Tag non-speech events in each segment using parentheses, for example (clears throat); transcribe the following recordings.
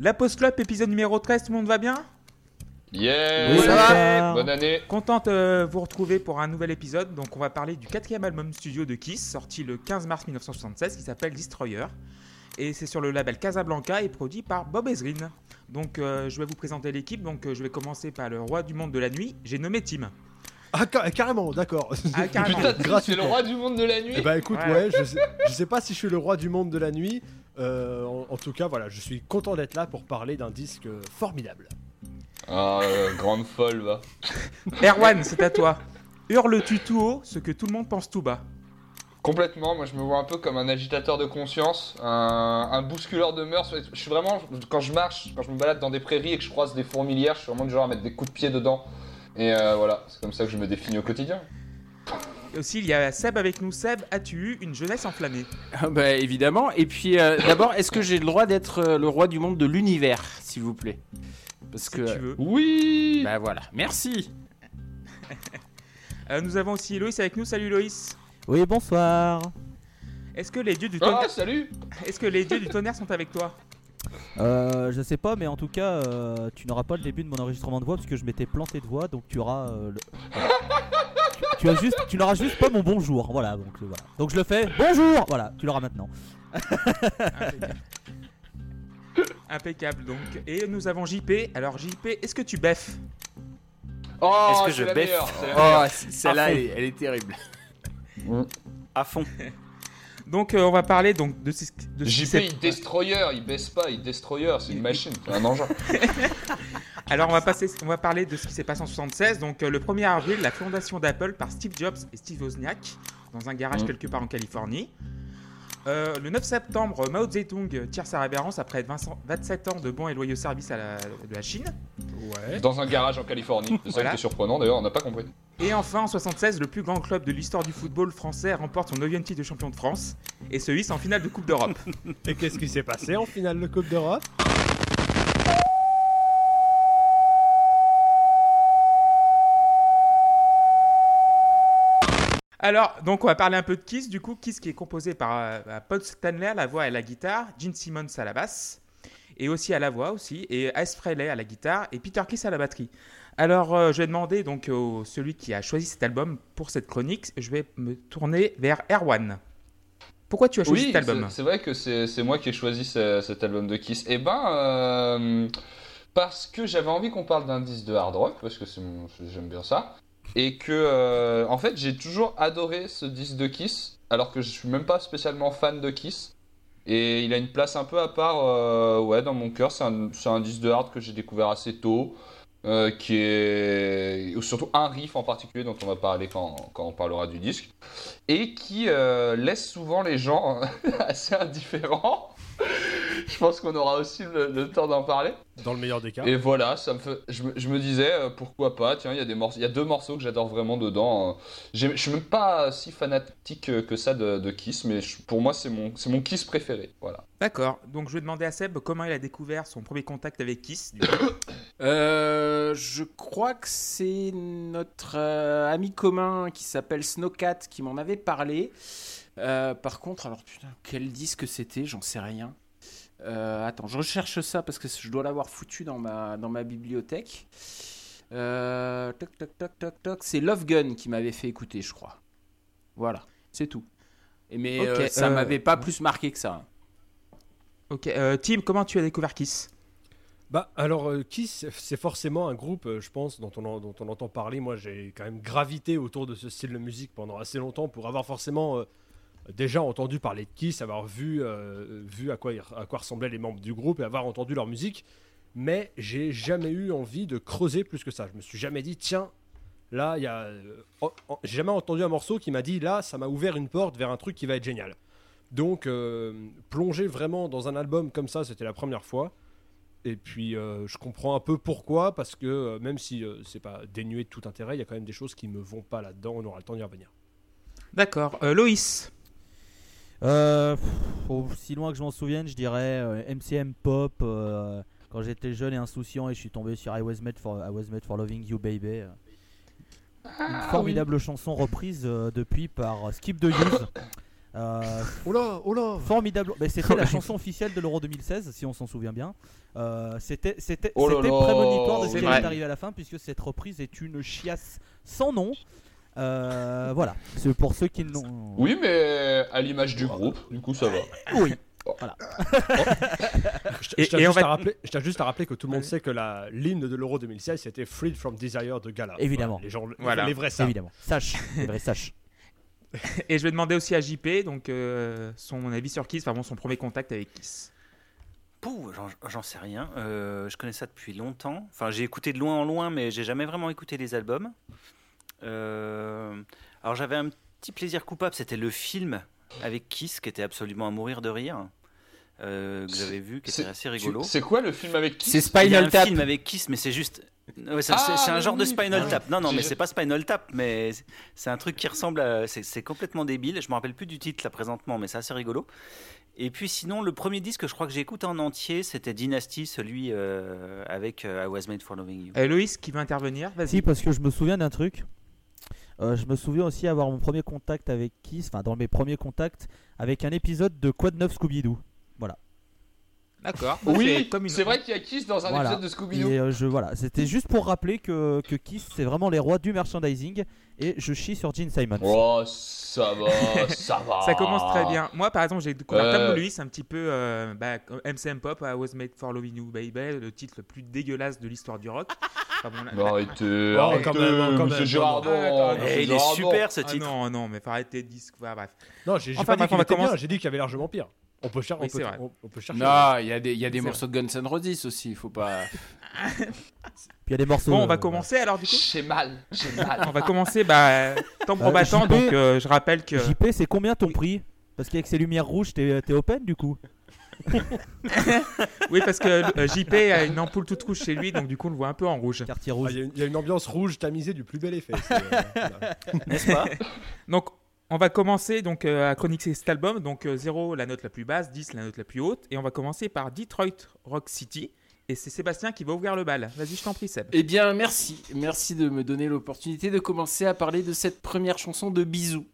La Post Club, épisode numéro 13, tout le monde va bien? Yeah Oui, ça va. Bonne année Contente de vous retrouver pour un nouvel épisode. Donc, on va parler du quatrième album studio de Kiss, sorti le 15 mars 1976, qui s'appelle Destroyer. Et c'est sur le label Casablanca et produit par Bob Ezrin. Donc, euh, je vais vous présenter l'équipe. Donc, euh, je vais commencer par le roi du monde de la nuit. J'ai nommé Tim. Ah, ca- carrément, d'accord. Ah, carrément. Putain, c'est le roi du monde de la nuit Eh bah écoute, Ouais. ouais, je, sais, je sais pas si je suis le roi du monde de la nuit. Euh, en, en tout cas, voilà, je suis content d'être là pour parler d'un disque formidable. Ah, euh, grande folle, va. (laughs) Erwan, c'est à toi. Hurle-tu tout haut ce que tout le monde pense tout bas Complètement, moi je me vois un peu comme un agitateur de conscience, un, un bousculeur de mœurs. Je suis vraiment, quand je marche, quand je me balade dans des prairies et que je croise des fourmilières, je suis vraiment du genre à mettre des coups de pied dedans. Et euh, voilà, c'est comme ça que je me définis au quotidien. Aussi, il y a Seb avec nous. Seb, as-tu eu une jeunesse enflammée Ah Bah évidemment. Et puis euh, d'abord, est-ce que j'ai le droit d'être euh, le roi du monde de l'univers, s'il vous plaît? Parce Si que. tu veux. Oui Bah voilà. Merci. (laughs) Euh, nous avons aussi Loïs avec nous. Salut Loïs. Oui, bonsoir. Est-ce que les dieux du tonnerre, Ah, salut (laughs) est-ce que les dieux du tonnerre sont avec toi? Euh, je sais pas, mais en tout cas, euh, tu n'auras pas le début de mon enregistrement de voix parce que je m'étais planté de voix, donc tu auras. euh, le- (laughs) tu, as juste, tu n'auras juste pas mon bonjour. Voilà, donc euh, voilà. Donc je le fais. Bonjour. Voilà, tu l'auras maintenant. Impeccable. Impeccable donc. Et nous avons JP. Alors JP, est-ce que tu beffes? Oh, est-ce que je la beffe? meilleure, c'est la Oh, celle-là, elle, elle est terrible. À fond. (laughs) Donc euh, on va parler donc de ce, de JP, il destroyer, il baisse pas, il destroyer, c'est une machine, c'est un engin. (laughs) Alors on va passer, on va parler de ce qui s'est passé en 76. Donc euh, le 1er avril, la fondation d'Apple par Steve Jobs et Steve Wozniak dans un garage Mm. quelque part en Californie. Euh, le 9 septembre, Mao Zedong tire sa révérence après 20 27 ans de bons et loyaux services à la, de la Chine. Ouais. Dans un garage en Californie, c'est ça Voilà. qui est surprenant d'ailleurs, on n'a pas compris. Et enfin, en 76, le plus grand club de l'histoire du football français remporte son 9 titre de champion de France et se hisse en finale de Coupe d'Europe. (laughs) Et qu'est-ce qui s'est passé en finale de Coupe d'Europe? Alors, donc on va parler un peu de Kiss, du coup, Kiss qui est composé par euh, bah, Paul Stanley à la voix et à la guitare, Gene Simmons à la basse, et aussi à la voix aussi, et Ice Frehley à la guitare, et Peter Kiss à la batterie. Alors, euh, je vais demander donc au celui qui a choisi cet album pour cette chronique, je vais me tourner vers Erwan. Pourquoi tu as choisi Oui, cet album? c'est- vrai que c'est moi qui ai choisi ce- cet album de Kiss. Eh ben, euh, parce que j'avais envie qu'on parle d'un disque de hard rock, parce que j'aime bien ça. Et que, euh, en fait, j'ai toujours adoré ce disque de Kiss, alors que je suis même pas spécialement fan de Kiss. Et il a une place un peu à part euh, ouais, dans mon cœur. C'est un, un disque de hard que j'ai découvert assez tôt. euh, qui est surtout un riff en particulier dont on va parler quand, quand on parlera du disque et qui laisse souvent les gens (laughs) assez indifférents. (laughs) Je pense qu'on aura aussi le, le temps d'en parler. Dans le meilleur des cas. Et voilà, ça me fait, je, me- je me disais euh, pourquoi pas. Tiens, il y a des morceaux, il y a deux morceaux que j'adore vraiment dedans. euh. Je suis même pas si fanatique euh, que ça de, de Kiss, mais je- pour moi c'est mon, c'est mon Kiss préféré. Voilà. D'accord, donc je vais demander à Seb comment il a découvert son premier contact avec Kiss. (coughs) Euh, je crois que c'est notre euh, ami commun qui s'appelle Snowcat qui m'en avait parlé. Euh, par contre, alors putain, quel disque c'était J'en sais rien. Euh, attends, je recherche ça parce que je dois l'avoir foutu dans ma, dans ma bibliothèque. Euh, toc, toc, toc, toc, toc. C'est Love Gun qui m'avait fait écouter, je crois. Voilà, c'est tout. Et mais Ok, euh, ça euh, m'avait pas plus marqué que ça. Ok, euh, Tim, comment tu as découvert Kiss? Bah alors Kiss c'est forcément un groupe je pense dont on, en- dont on entend parler. Moi j'ai quand même gravité autour de ce style de musique pendant assez longtemps pour avoir forcément euh, déjà entendu parler de Kiss, avoir vu, euh, vu à, quoi, ressemblaient les membres du groupe et avoir entendu leur musique. Mais j'ai jamais eu envie de creuser plus que ça. Je me suis jamais dit tiens là il y a... euh, j'ai jamais entendu un morceau qui m'a dit là ça m'a ouvert une porte vers un truc qui va être génial. Donc euh, plonger vraiment dans un album comme ça c'était la première fois. Et puis je comprends un peu pourquoi, parce que même si c'est pas dénué de tout intérêt, il y a quand même des choses qui me vont pas là-dedans, on aura le temps d'y revenir. D'accord, Loïs Euh, pff, aussi loin que je m'en souvienne, je dirais euh, MCM Pop. euh, quand j'étais jeune et insouciant et je suis tombé sur I Was Made for, I Was Made for Loving You Baby. euh. Une formidable chanson reprise euh, depuis par Skip the Use. Euh, Oh là, oh là formidable. Ben, c'était la (laughs) chanson officielle de l'Euro 2016, si on s'en souvient bien. Euh, c'était c'était Oh là c'était là, prémonitoire de ce c'est qui vrai. allait arriver à la fin, puisque cette reprise est une chiasse sans nom. Euh, voilà, c'est pour ceux qui n'ont. Oui, mais à l'image du groupe, du coup ça va. Oui. (laughs) Je Et- je on juste juste à rappeler que tout le monde sait que la l'hymne de l'Euro 2016 c'était Freed from Desire de Gala. Évidemment. Voilà, les gens, Voilà. les vrais savent. Évidemment. Sache, les vrais sache. (laughs) Et je vais demander aussi à JP donc euh, son avis sur Kiss, enfin bon, son premier contact avec Kiss. Pouh, j'en- j'en sais rien. Euh, je connais ça depuis longtemps. Enfin, j'ai écouté de loin en loin, mais j'ai jamais vraiment écouté les albums. Euh, alors, j'avais un petit plaisir coupable, c'était le film avec Kiss, qui était absolument à mourir de rire, euh, que j'avais vu, qui C'est- était assez rigolo. C'est quoi le film avec qui C'est Il y a Spinal un Tap. film avec Kiss, mais c'est juste. Ouais, c'est Ah, c'est- c'est un genre de Spinal putain. Tap. Non, non, mais c'est pas Spinal Tap, mais c'est- c'est un truc qui ressemble à. C'est c'est complètement débile. Je me rappelle plus du titre là présentement, mais c'est assez rigolo. Et puis sinon, le premier disque que je crois que j'ai écouté en entier, c'était Dynasty, celui euh, avec euh, I Was Made for Loving You. Euh, Loïs qui veut intervenir, vas-y. Si, parce que je me souviens d'un truc. Euh, je me souviens aussi avoir mon premier contact avec Kiss, enfin dans mes premiers contacts, avec un épisode de Quad 9 Scooby-Doo. D'accord. Oui, comme une- c'est vrai qu'il y a Kiss dans un Voilà. épisode de Scooby-Doo. Et euh, je voilà, c'était juste pour rappeler que, que Kiss c'est vraiment les rois du merchandising et je chie sur Gene Simons. Oh, ça va, (laughs) ça va. Ça commence très bien. Moi, par exemple, j'ai découvert Euh. comme Louis un petit peu euh, bah, MCM Pop, I Was Made for Loving You Baby, le titre le plus dégueulasse de l'histoire du rock. (laughs) Enfin, bon, Mais Arrêtez, Oh, arrêtez, quand même, même. Non. monsieur Eh, il est super ce Ah titre. non, non, mais faut arrêter de disque. Voilà, bref. Non, j'ai Enfin, pas dit qu'il était bien, j'ai dit qu'il y avait largement pire. On peut, cher- Oui, on peut, c'est vrai. on, on peut chercher. Non, il y a des, il y a des C'est morceaux de Guns N' Roses aussi, faut pas. Puis (laughs) il y a des morceaux. Bon, on va euh, commencer alors du coup. J'ai mal, j'ai mal. On va commencer bah, tambour Euh, battant. JP. Donc, euh, je rappelle que. JP, c'est combien ton prix? Parce qu'avec ces lumières rouges, t'es t'es open du coup (laughs) Oui, parce que euh, JP a une ampoule toute rouge chez lui, donc du coup, on le voit un peu en rouge. Quartier Ah, rouge. Il y, a une- il y a une ambiance rouge tamisée du plus bel effet. euh. (laughs) N'est-ce pas? Donc, on va commencer donc euh, à chroniquer cet album. Donc, euh, 0, la note la plus basse, 10, la note la plus haute. Et on va commencer par Detroit Rock City. Et c'est Sébastien qui va ouvrir le bal. Vas-y, je t'en prie, Seb. Eh bien, merci. Merci de me donner l'opportunité de commencer à parler de cette première chanson de Bisous.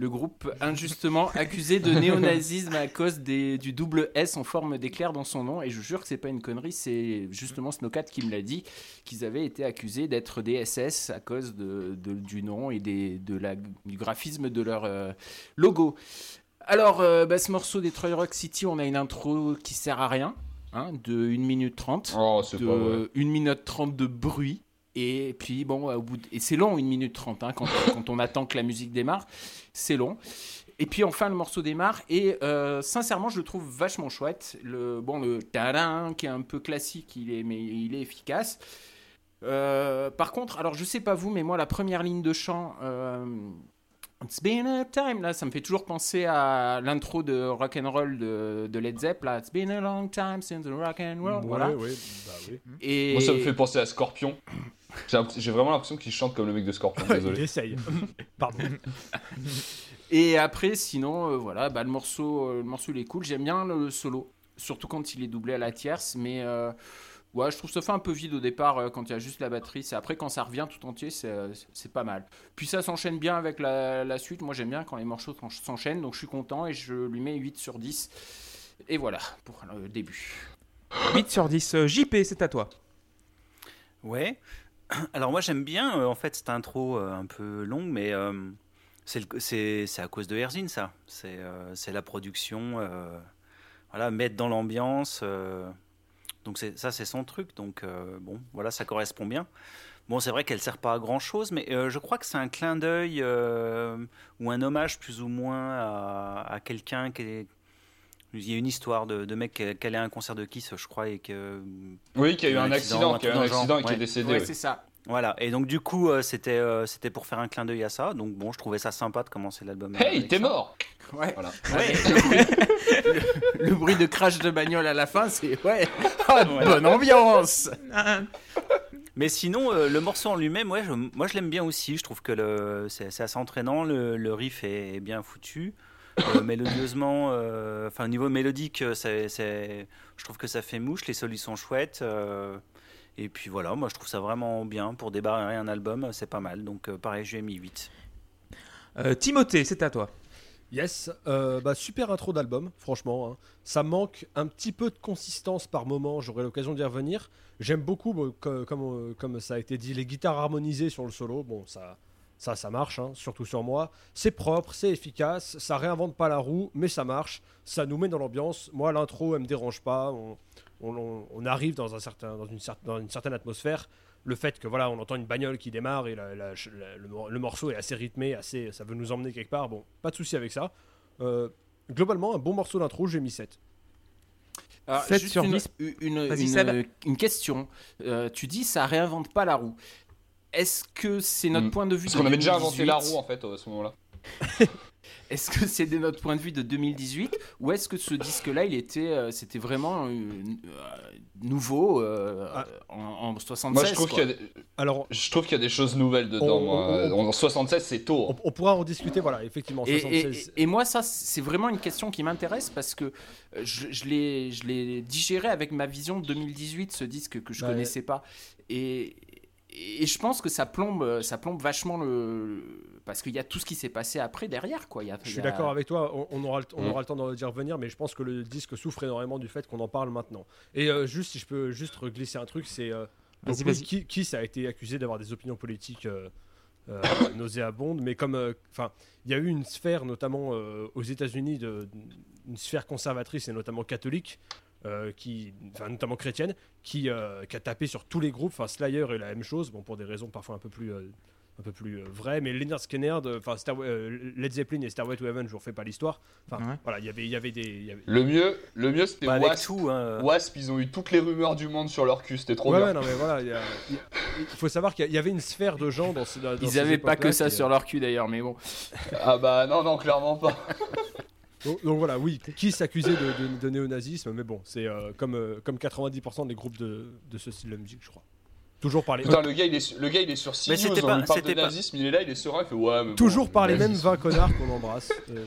Le groupe injustement accusé de néonazisme à cause des- du double S en forme d'éclair dans son nom. Et je jure que c'est pas une connerie, c'est justement Snowcat qui me l'a dit, qu'ils avaient été accusés d'être des SS à cause de, de- du nom et des, de la, du graphisme de leur euh, logo. Alors, euh, bah, ce morceau Detroit Rock City, on a une intro qui sert à rien, hein, de 1 minute 30 Oh, de 1 minute 30 de bruit. Et puis bon, au bout de- et c'est long, 1 minute 30, hein, (coughs) quand, on attend que la musique démarre, c'est long. Et puis enfin, le morceau démarre, et euh, sincèrement, je le trouve vachement chouette. Le, bon, le tadam, qui est un peu classique, il est, mais il est efficace. Par contre, alors je sais pas vous, mais moi, la première ligne de chant, It's been a time, là, ça me fait toujours penser à l'intro de rock and roll de, Led Zepp, là. It's been a long time since the rock and roll, voilà. Ouais, bah oui. Ça me fait penser à Scorpion. J'ai vraiment l'impression qu'il chante comme le mec de Scorpion, (laughs) Il désolé. essaye. (laughs) Pardon. Et après, sinon, euh, voilà, bah, le, morceau, euh, le morceau il est cool. J'aime bien le solo, surtout quand il est doublé à la tierce. Mais euh, ouais, je trouve ça fait un peu vide au départ euh, quand il y a juste la batterie. C'est après quand ça revient tout entier, c'est c'est pas mal. Puis ça s'enchaîne bien avec la, la suite. Moi, j'aime bien quand les morceaux s'en- s'enchaînent, donc je suis content et je lui mets 8 sur 10. Et voilà pour le début. 8 sur 10. Euh, JP, c'est à toi. Ouais. (clears throat) Alors moi j'aime bien euh, en fait cette intro euh, un peu longue, mais euh, c'est à cause de Erzin ça. C'est la production, voilà, mettre dans l'ambiance. donc ça c'est son truc. Donc bon, voilà, ça correspond bien. Bon, c'est vrai qu'elle sert pas à grand chose, mais je crois que c'est un clin d'œil ou un hommage plus ou moins à, à quelqu'un qui est. Il y a une histoire de, de mec qui qui allait à un concert de Kiss, je crois, et que Oui, qu'il y a eu un accident, y a eu un accident et qui est décédé. Ouais, oui. c'est ça. Voilà, et donc du coup, euh, c'était euh, c'était pour faire un clin d'œil à ça. Donc bon, je trouvais ça sympa de commencer l'album. Hey, t'es mort Ouais. Voilà. Ouais. (laughs) le, le bruit de crash de bagnole à la fin, c'est ouais, Ah, bonne ambiance. Mais sinon, euh, le morceau en lui-même, ouais, je- moi je l'aime bien aussi. Je trouve que c'est c'est assez entraînant. Le, le riff est, est bien foutu. Euh, mélodieusement, euh, enfin au niveau mélodique, euh, c'est, c'est- je trouve que ça fait mouche. Les solos sont chouettes. euh, et puis voilà, moi je trouve ça vraiment bien pour débarrer un album. C'est pas mal. Donc euh, pareil, j'ai mis 8. Euh, Timothée, c'est à toi. Yes, euh, bah, super intro d'album, franchement. hein. Ça manque un petit peu de consistance par moment, j'aurai l'occasion d'y revenir. J'aime beaucoup, bon, comme, euh, comme ça a été dit, les guitares harmonisées sur le solo. Bon, ça, ça, ça marche, hein, surtout sur moi. C'est propre, c'est efficace, ça réinvente pas la roue, mais ça marche. Ça nous met dans l'ambiance. Moi, l'intro, elle me dérange pas. On, on- on- on arrive dans, un certain, dans, une, cer- dans une certaine atmosphère. Le fait que voilà, on entend une bagnole qui démarre et la- la- la- le, mor- le morceau est assez rythmé, assez, ça veut nous emmener quelque part. Bon, pas de souci avec ça. Euh, globalement, un bon morceau d'intro, j'ai mis 7. Alors, 7 juste sur une, 10. Une, Vas-y, une- Seb. une question. Euh, tu dis ça réinvente pas la roue. Est-ce que c'est notre Hmm. point de vue Parce de qu'on avait déjà inventé la 2018? roue en fait à ce moment-là. (laughs) Est-ce que c'est de notre point de vue de 2018 ou est-ce que ce disque-là, il était, euh, c'était vraiment euh, euh, nouveau euh, Ah. en, en 76 Moi je trouve quoi. qu'il y, a des- Alors, je trouve qu'il y a des choses nouvelles dedans. On- on- on- En 76 c'est tôt. on, on pourra en discuter, voilà, effectivement. Et, 76. et- et moi, ça, c'est vraiment une question qui m'intéresse parce que je, je l'ai je l'ai digéré avec ma vision de 2018, ce disque que je Ouais. connaissais pas. Et, et je pense que ça plombe, ça plombe vachement le. Parce qu'il y a tout ce qui s'est passé après derrière, quoi. Il y a- Je suis a- d'accord avec toi, on, on aura, le- on Mm. aura le temps d'en- d'y revenir, mais je pense que le disque souffre énormément du fait qu'on en parle maintenant. Et euh, juste, si je peux juste glisser un truc, c'est. euh, donc qui, qui ça a été accusé d'avoir des opinions politiques euh, euh, (coughs) nauséabondes, mais comme. euh, Enfin, il y a eu une sphère, notamment euh, aux États-Unis, de- une sphère conservatrice et notamment catholique. Euh, qui, enfin notamment chrétienne, qui, euh, qui a tapé sur tous les groupes. Enfin, Slayer est la même chose, bon pour des raisons parfois un peu plus euh, un peu plus euh, vraies, mais Leonard Skinner, enfin euh, Led Zeppelin et Starway to Heaven, je vous refais pas l'histoire. Enfin, Ouais. voilà, il y avait, il y avait des, y avait- Le mieux, le mieux c'était Bah, avec Wasp. tout, hein. Wasp, ils ont eu toutes les rumeurs du monde sur leur cul, c'était trop Ouais, bien. ouais, non mais voilà, il faut savoir qu'il y avait une sphère de gens dans, ce- dans Ils ces avaient pas que ça sur leur cul d'ailleurs, mais bon. Ah bah non, non, clairement pas. (laughs) Donc, donc voilà, oui, qui s'accusait de, de, de néonazisme, mais bon, c'est euh, comme, euh, comme 90% des groupes de, de ce style de musique, je crois. Toujours par les, Putain, le gars, il est, su- le gars, il est sur Mais CNews, c'était on pas- lui parle de c'était pas- nazisme, il est là, il est serein, il fait ouais, mais bon, toujours par les mêmes nazisme. 20 connards qu'on embrasse. (laughs) Euh,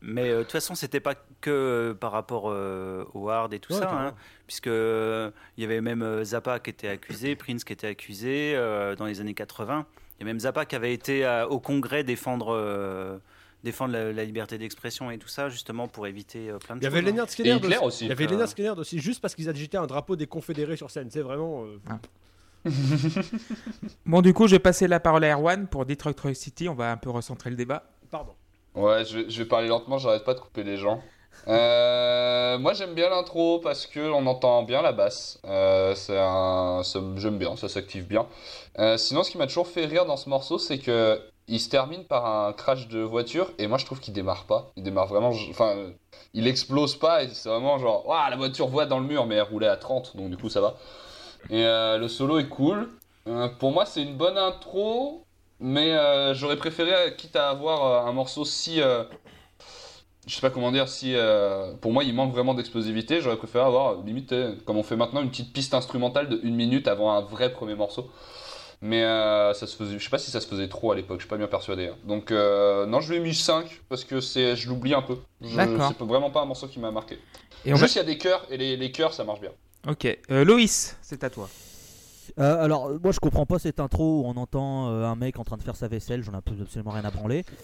Mais euh, de toute façon, c'était pas que euh, par rapport euh, au hard et tout Ouais, ça, hein, puisque euh, il y avait même euh, Zappa qui était accusé, Prince qui était accusé euh, dans les années 80. Il y a même Zappa qui avait été euh, au Congrès défendre euh, défendre la, la liberté d'expression et tout ça, justement pour éviter euh, plein de Il y avait choses. hein. Leonard Et Skinner aussi. aussi. Il y avait Euh, Leonard Skinner aussi, juste parce qu'ils agitaient un drapeau des confédérés sur scène. C'est vraiment. euh, (laughs) Bon, du coup, je vais passer la parole à Erwan pour Detroit City. On va un peu recentrer le débat. Pardon. Ouais, je vais, je vais parler lentement, j'arrête pas de couper les gens. Euh, (laughs) moi j'aime bien l'intro parce que on entend bien la basse. Euh, c'est un, j'aime bien, ça s'active bien. Euh, sinon, ce qui m'a toujours fait rire dans ce morceau, c'est que il se termine par un crash de voiture et moi je trouve qu'il démarre pas. Il démarre vraiment, enfin, il explose pas et c'est vraiment genre, Ouah, la voiture voit dans le mur mais elle roulait à 30 donc du coup ça va. Et euh, le solo est cool. Euh, pour moi, c'est une bonne intro, mais euh, j'aurais préféré, quitte à avoir un morceau si. je sais pas comment dire, si. pour moi, il manque vraiment d'explosivité, j'aurais préféré avoir, limite, comme on fait maintenant, une petite piste instrumentale de une minute avant un vrai premier morceau. Mais euh, ça se faisait, je sais pas si ça se faisait trop à l'époque, je suis pas bien persuadé. hein. Donc, euh, non, je lui ai mis 5 parce que c'est, je l'oublie un peu. D'accord. C'est vraiment pas un morceau qui m'a marqué. Et on. Juste, il y a des chœurs et les, les chœurs, ça marche bien. Ok. Euh, Loïs, c'est à toi. Euh, alors, moi je comprends pas cette intro où on entend euh, un mec en train de faire sa vaisselle, j'en ai absolument rien à branler. (laughs)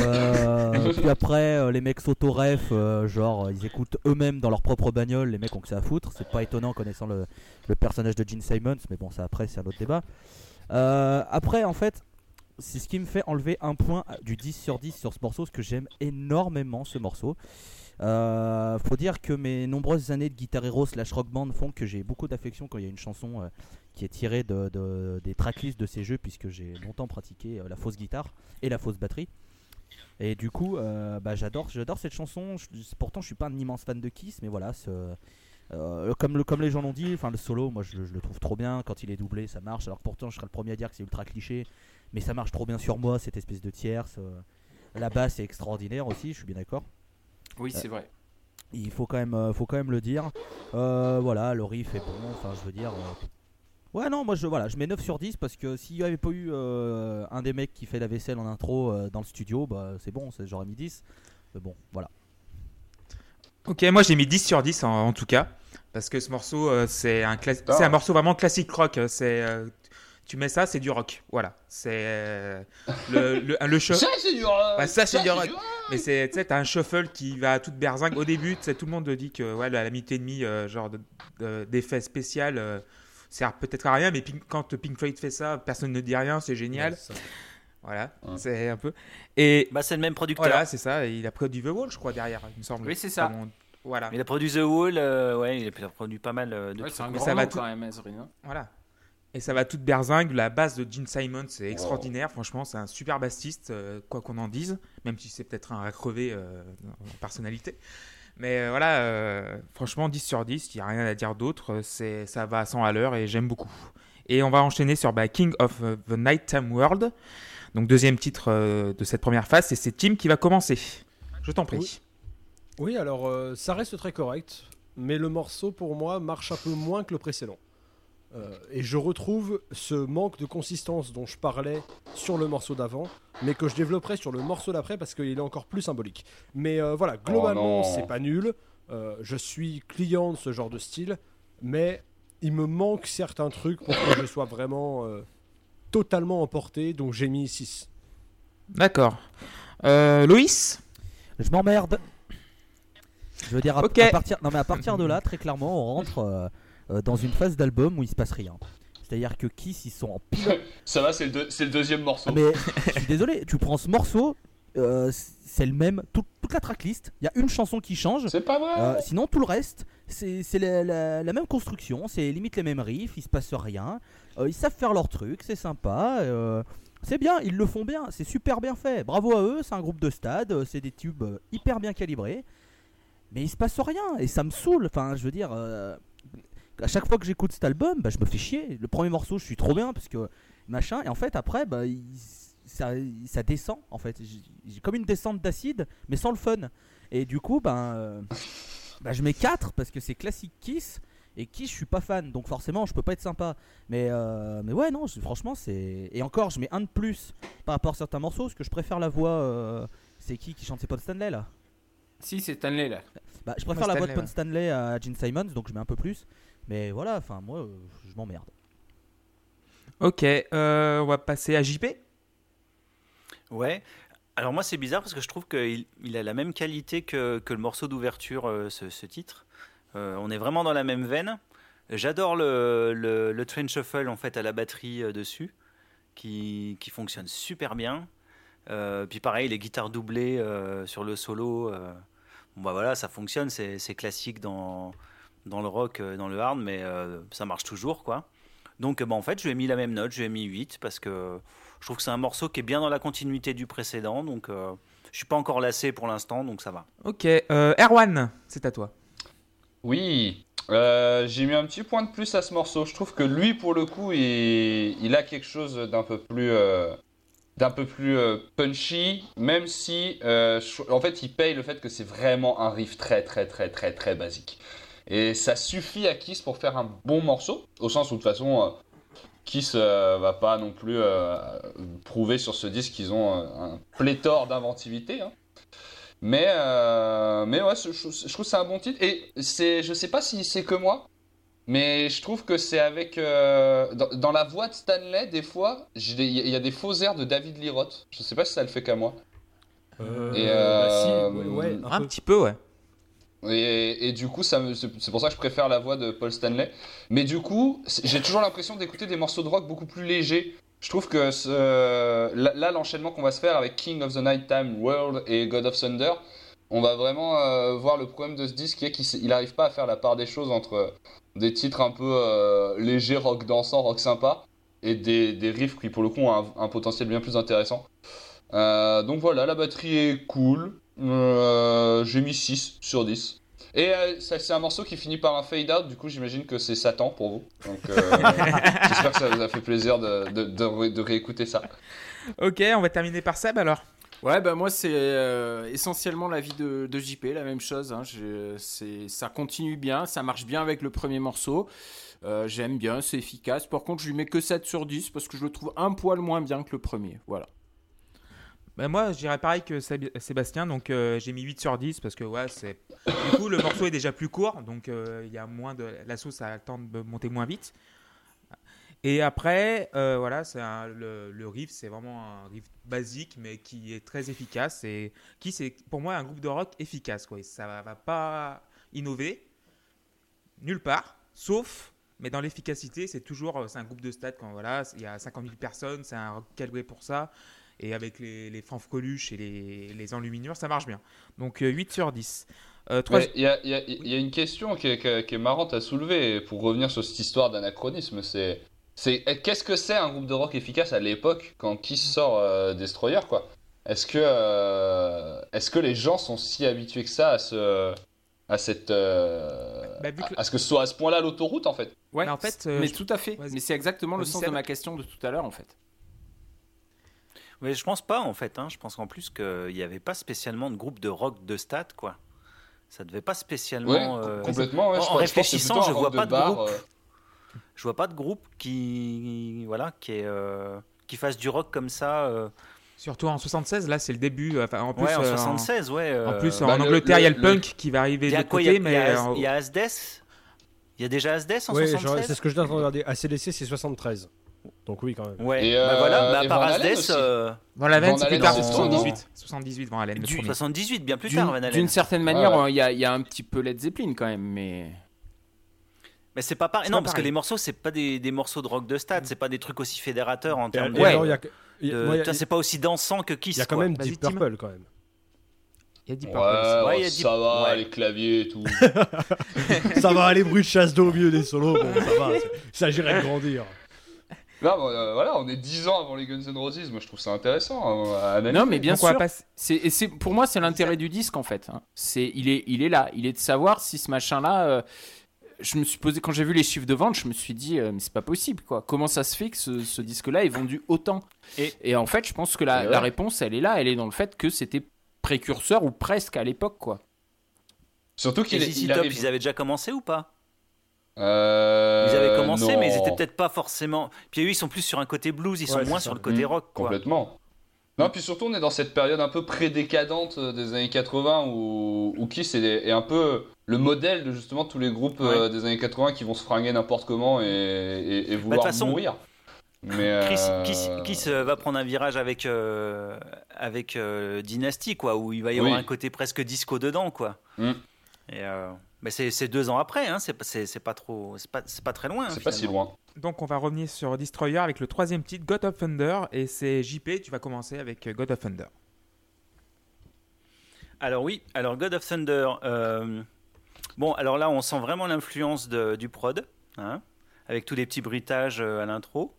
Euh, puis après, euh, les mecs s'auto-ref, euh, genre ils écoutent eux-mêmes dans leur propre bagnole, les mecs ont que ça à foutre. C'est pas étonnant connaissant le, le personnage de Gene Simons, mais bon, ça après c'est un autre débat. Euh, après, en fait, c'est ce qui me fait enlever un point du 10 sur 10 sur ce morceau, parce que j'aime énormément ce morceau. Euh, faut dire que mes nombreuses années de guitar hero slash rock band font que j'ai beaucoup d'affection quand il y a une chanson euh, qui est tirée de, de- des tracklists de ces jeux, puisque j'ai longtemps pratiqué euh, la fausse guitare et la fausse batterie. Et du coup, bah, j'adore, j'adore cette chanson. Pourtant, je suis pas un immense fan de Kiss, mais voilà, ce- euh, comme, le, comme les gens l'ont dit, enfin le solo, moi je, je le trouve trop bien. Quand il est doublé, ça marche. Alors pourtant, je serais le premier à dire que c'est ultra cliché, mais ça marche trop bien sur moi, cette espèce de tierce. euh. la basse est extraordinaire aussi, je suis bien d'accord. Oui, c'est vrai. Il faut quand même, euh, faut quand même le dire. Euh, voilà, le riff est bon. Enfin, je veux dire. euh, Ouais, non, moi je, voilà, je mets 9 sur 10 parce que s'il n'y avait pas eu euh, un des mecs qui fait la vaisselle en intro euh, dans le studio, bah c'est bon, j'aurais mis 10. Mais bon, voilà. Ok, moi j'ai mis 10 sur 10 en, en tout cas. Parce que ce morceau, euh, c'est un, c'est un morceau vraiment classique rock. euh, C'est, euh, Tu mets ça, c'est du rock. Voilà. C'est euh, le, le, le (laughs) shu- Ça, c'est du rock Ouais, ça, c'est du rock. Mais c'est, tu sais, t'as un shuffle qui va à toute berzingue. Au début, tout le monde dit que ouais, la minute et demie, genre de- de- d'effet spécial, sert peut-être à rien. Mais Pink- quand Pink Floyd fait ça, personne ne dit rien, c'est génial. Ouais. Voilà, Ouais. c'est un peu. Et Bah, c'est le même producteur. voilà, c'est ça. Il a produit The Wall, je crois, derrière, il me semble. Oui, c'est ça. Comme on- Voilà. Il a produit The Wall, euh, ouais, il a produit pas mal euh, de Ouais, trucs. c'est un grand ça va nom tout- quand même, Ezrin. hein. Voilà. Et ça va toute berzingue. La basse de Gene Simon, c'est extraordinaire. Franchement, c'est un super bassiste, euh, quoi qu'on en dise. Même si c'est peut-être un à crever euh, en personnalité. Mais euh, voilà, euh, franchement, 10 sur 10, il n'y a rien à dire d'autre. C'est, ça va à 100 à l'heure et j'aime beaucoup. Et on va enchaîner sur bah, King of the Nighttime World. Donc, deuxième titre euh, de cette première phase. Et c'est Tim qui va commencer. Je t'en prie. Oui. Oui, alors euh, ça reste très correct, mais le morceau pour moi marche un peu moins que le précédent. Euh, et je retrouve ce manque de consistance dont je parlais sur le morceau d'avant, mais que je développerai sur le morceau d'après parce qu'il est encore plus symbolique. Mais euh, voilà, globalement, non. c'est pas nul. Euh, je suis client de ce genre de style, mais il me manque certains trucs pour que je sois vraiment euh, totalement emporté, donc j'ai mis 6. D'accord. Euh, Loïs? Je m'emmerde. Je veux dire, à, partir, non mais à partir de là, très clairement, on rentre euh, euh, dans une phase d'album où il se passe rien. C'est-à-dire que Kiss, ils sont en pilote. (laughs) Ça va, c'est le, deux- c'est le deuxième morceau. Ah, mais je suis désolé, tu prends ce morceau, euh, c'est le même, tout- toute la tracklist. Il y a une chanson qui change. C'est pas vrai Euh, sinon, tout le reste, c'est c'est la, la- la même construction, c'est limite les mêmes riffs, il se passe rien. Euh, ils savent faire leur truc, c'est sympa. euh, c'est bien, ils le font bien, c'est super bien fait. Bravo à eux, c'est un groupe de stade, euh, c'est des tubes hyper bien calibrés. Mais il se passe rien et ça me saoule. Enfin, je veux dire, à chaque fois que j'écoute cet album, bah, je me fais chier. Le premier morceau, je suis trop bien parce que machin. Et en fait, après, bah, ça, descend. En fait, J'ai- comme une descente d'acide, mais sans le fun. Et du coup, ben. bah, je mets 4 parce que c'est classique Kiss et Kiss je suis pas fan donc forcément je peux pas être sympa mais euh, mais ouais non je- franchement c'est et encore je mets un de plus par rapport à certains morceaux parce que je préfère la voix euh, c'est qui qui chante c'est Paul Stanley là Si, c'est Stanley là. bah, je préfère la voix de Stanley, Paul ouais. Stanley à Gene Simons donc je mets un peu plus mais voilà enfin moi euh, je m'emmerde Ok, euh, on va passer à JP. Ouais. Alors moi c'est bizarre parce que je trouve qu'il il a la même qualité que, que le morceau d'ouverture, euh, ce, ce titre. Euh, on est vraiment dans la même veine. J'adore le, train shuffle en fait à la batterie euh, dessus, qui, fonctionne super bien. Euh, puis pareil les guitares doublées sur le solo. bon bah voilà ça fonctionne, c'est classique dans, le rock, dans le hard, mais ça marche toujours quoi. Donc bah, en fait je lui ai mis la même note, je lui ai mis 8 parce que je trouve que c'est un morceau qui est bien dans la continuité du précédent, donc je suis pas encore lassé pour l'instant, donc ça va. Ok, Erwan, c'est à toi. Oui, euh, j'ai mis un petit point de plus à ce morceau. Je trouve que lui, pour le coup, il, a quelque chose d'un peu plus, euh, euh, punchy, même si, en fait, il paye le fait que c'est vraiment un riff très, très, très, très, très basique. Et ça suffit à Kiss pour faire un bon morceau, au sens où, de toute façon, Kiss va pas non plus prouver sur ce disque qu'ils ont un pléthore d'inventivité. hein. Mais, euh, mais ouais, je, je- je trouve que c'est un bon titre. Et c'est, je sais pas si c'est que moi, mais je trouve que c'est avec. euh, dans, dans la voix de Stanley, des fois, il y a des faux airs de David Roth. Je sais pas si ça le fait qu'à moi. Euh, Et, bah, si, euh, ouais, ouais, un Un peu. petit peu, ouais. Et, et du coup, ça me- c'est pour ça que je préfère la voix de Paul Stanley. Mais du coup, j'ai toujours l'impression d'écouter des morceaux de rock beaucoup plus légers. Je trouve que ce- là, l'enchaînement qu'on va se faire avec King of the Nighttime World et God of Thunder, on va vraiment euh, voir le problème de ce disque qui est qu'il n'arrive pas à faire la part des choses entre des titres un peu euh, légers, rock dansant, rock sympa, et des, riffs qui pour le coup ont un, potentiel bien plus intéressant. Euh, donc voilà, la batterie est cool. Euh, J'ai mis 6 sur 10. Et euh, ça, c'est un morceau qui finit par un fade out, du coup j'imagine que c'est Satan pour vous. Donc euh, (laughs) j'espère que ça vous a fait plaisir de, de, de ré- de réécouter ça. Ok, on va terminer par Seb alors. Ouais, bah moi c'est euh, essentiellement l'avis de, de JP, la même chose. hein. Ça continue bien, ça marche bien avec le premier morceau. Euh, J'aime bien, c'est efficace. Par contre, je lui mets que 7 sur 10 parce que je le trouve un poil moins bien que le premier. Voilà. Ben moi, je dirais pareil que Sébastien, donc euh, j'ai mis 8 sur 10 parce que ouais, c'est. Du coup, le morceau est déjà plus court, donc euh, il y a moins de. La sauce a le temps de monter moins vite. Et après, euh, voilà, c'est le, le riff, c'est vraiment un riff basique, mais qui est très efficace. Et qui, c'est pour moi un groupe de rock efficace. Quoi. Ça va, pas innover nulle part, sauf, mais dans l'efficacité, c'est toujours, un groupe de stade quand voilà, il y a 50 000 personnes, c'est un rock calibré pour ça. Et avec les, les fanfreluches et les, les enluminures, ça marche bien. Donc euh, 8 sur 10. Euh, Il y a, y y une question qui est, qui est- qui est marrante à soulever pour revenir sur cette histoire d'anachronisme. C'est, c'est qu'est-ce que c'est un groupe de rock efficace à l'époque quand Kiss sort euh, Destroyer quoi? Est-ce que, euh, est-ce que les gens sont si habitués que ça à ce, à cette, euh, Bah, que- à, à ce que ce soit à ce point-là l'autoroute en fait? Ouais, Mais en fait, euh, mais je- tout à fait. Mais c'est exactement le sens de ma question de tout à l'heure, en fait. Mais je pense pas en fait. hein. Je pense qu'en plus qu'il n'y avait pas spécialement de groupe de rock de stade quoi. Ça devait pas spécialement. Ouais, euh, complètement. ouais, en je pense réfléchissant, je vois rock pas de bar, groupe. euh, Je vois pas de groupe qui voilà qui est euh, qui fasse du rock comme ça. euh, Surtout en 76, là, c'est le début. Enfin, en plus, ouais, en euh, 76, ouais. En plus, bah, en le- Angleterre, il y a le- le punk qui va arriver il de y a l'autre quoi Il y a- côté, il y a mais As- il y a Asdes? Il y a déjà Asdes en Ouais, 76. genre, c'est ce que je t'ai regarder. ACDC, c'est 73. Donc oui, quand même. Ouais. Et, bah euh, voilà. Bah, et part Van Halen Asdes, euh, Van Halen, Van c'est plus tard, c'est c'est son nom. 78. 78 Van Halen, le du premier. 78, bien plus tard, Van Halen. d'une certaine manière, Ouais, ouais. il y, a, il y a un petit peu Led Zeppelin quand même, mais. Mais c'est pas pareil. Non, pas parce que les morceaux, c'est pas des, des morceaux de rock de stade, c'est pas des trucs aussi fédérateurs en Et, termes et de. Tiens, c'est pas aussi dansant que Kiss. il y a quand quoi. même Deep. Purple quand même. Il y a Deep Ouais, Purple. Ouais, ouais, y a ça va, ouais. les claviers et tout. (laughs) ça va, les bruits de chasse d'eau au milieu des solos, bon, ça va. (laughs) Il s'agirait de grandir. Là, bon, euh, voilà, on est 10 ans avant les Guns N' Roses. Moi, je trouve ça intéressant hein, à analyser. Non, mais bien sûr. passer- C'est, et c'est, pour moi, c'est l'intérêt du disque en fait. hein. C'est, il, est, il est là. Il est de savoir si ce machin-là. euh, je me suis posé, quand j'ai vu les chiffres de vente, je me suis dit, euh, mais c'est pas possible quoi. Comment ça se fait que ce, ce disque-là est vendu autant? Et- et, en fait, je pense que la, réponse, elle est là. Elle est dans le fait que c'était précurseur ou presque à l'époque quoi. Surtout qu'il est- ZZ il Top, arrive. ils avaient déjà commencé ou pas? Euh, Ils avaient commencé, mais ils étaient peut-être pas forcément. Puis eux, ils sont plus sur un côté blues, ils sont Ouais, moins sur le côté Mm, rock, quoi. Complètement. Non, puis surtout, on est dans cette période un peu pré-décadente euh, des années 80 où, où Kiss est, est un peu le modèle de justement tous les groupes euh, des années 80 qui vont se fringuer n'importe comment et, et- et vouloir façon, mourir. Mais, Chris, euh, Kiss, Kiss, va prendre un virage avec, euh, avec euh, Dynasty, quoi, où il va y avoir Oui. un côté presque disco dedans, quoi. Mm. Et euh, mais c'est deux ans après, hein, c'est pas- trop, c'est pas, c'est pas très loin. hein, c'est pas si loin. Donc, on va revenir sur Destroyer avec le troisième titre, God of Thunder. Et c'est JP, tu vas commencer avec euh, God of Thunder. Alors oui, alors God of Thunder. euh, bon, alors là, on sent vraiment l'influence du prod, hein, avec tous les petits bruitages euh, à l'intro.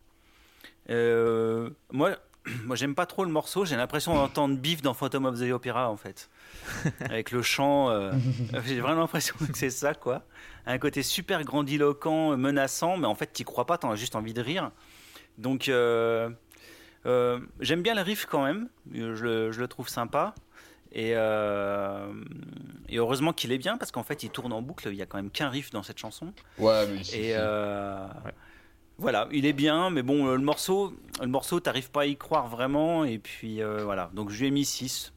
Euh, moi, (clears throat) moi, j'aime pas trop le morceau. J'ai l'impression d'entendre Beef dans Phantom of the Opera, en fait, (laughs) avec le chant. euh, (laughs) J'ai vraiment l'impression que c'est ça, quoi. Un côté super grandiloquent, menaçant, mais en fait, t'y crois pas. T'en as juste envie de rire. Donc, euh, euh, j'aime bien le riff quand même. Je le, je le trouve sympa. Et, euh, et heureusement qu'il est bien parce qu'en fait il tourne en boucle. Il y a quand même qu'un riff dans cette chanson. Ouais, mais. Et euh, voilà, il est bien, mais bon, euh, le morceau, le morceau, t'arrives pas à y croire vraiment. Et puis euh, voilà, donc je lui ai mis 6.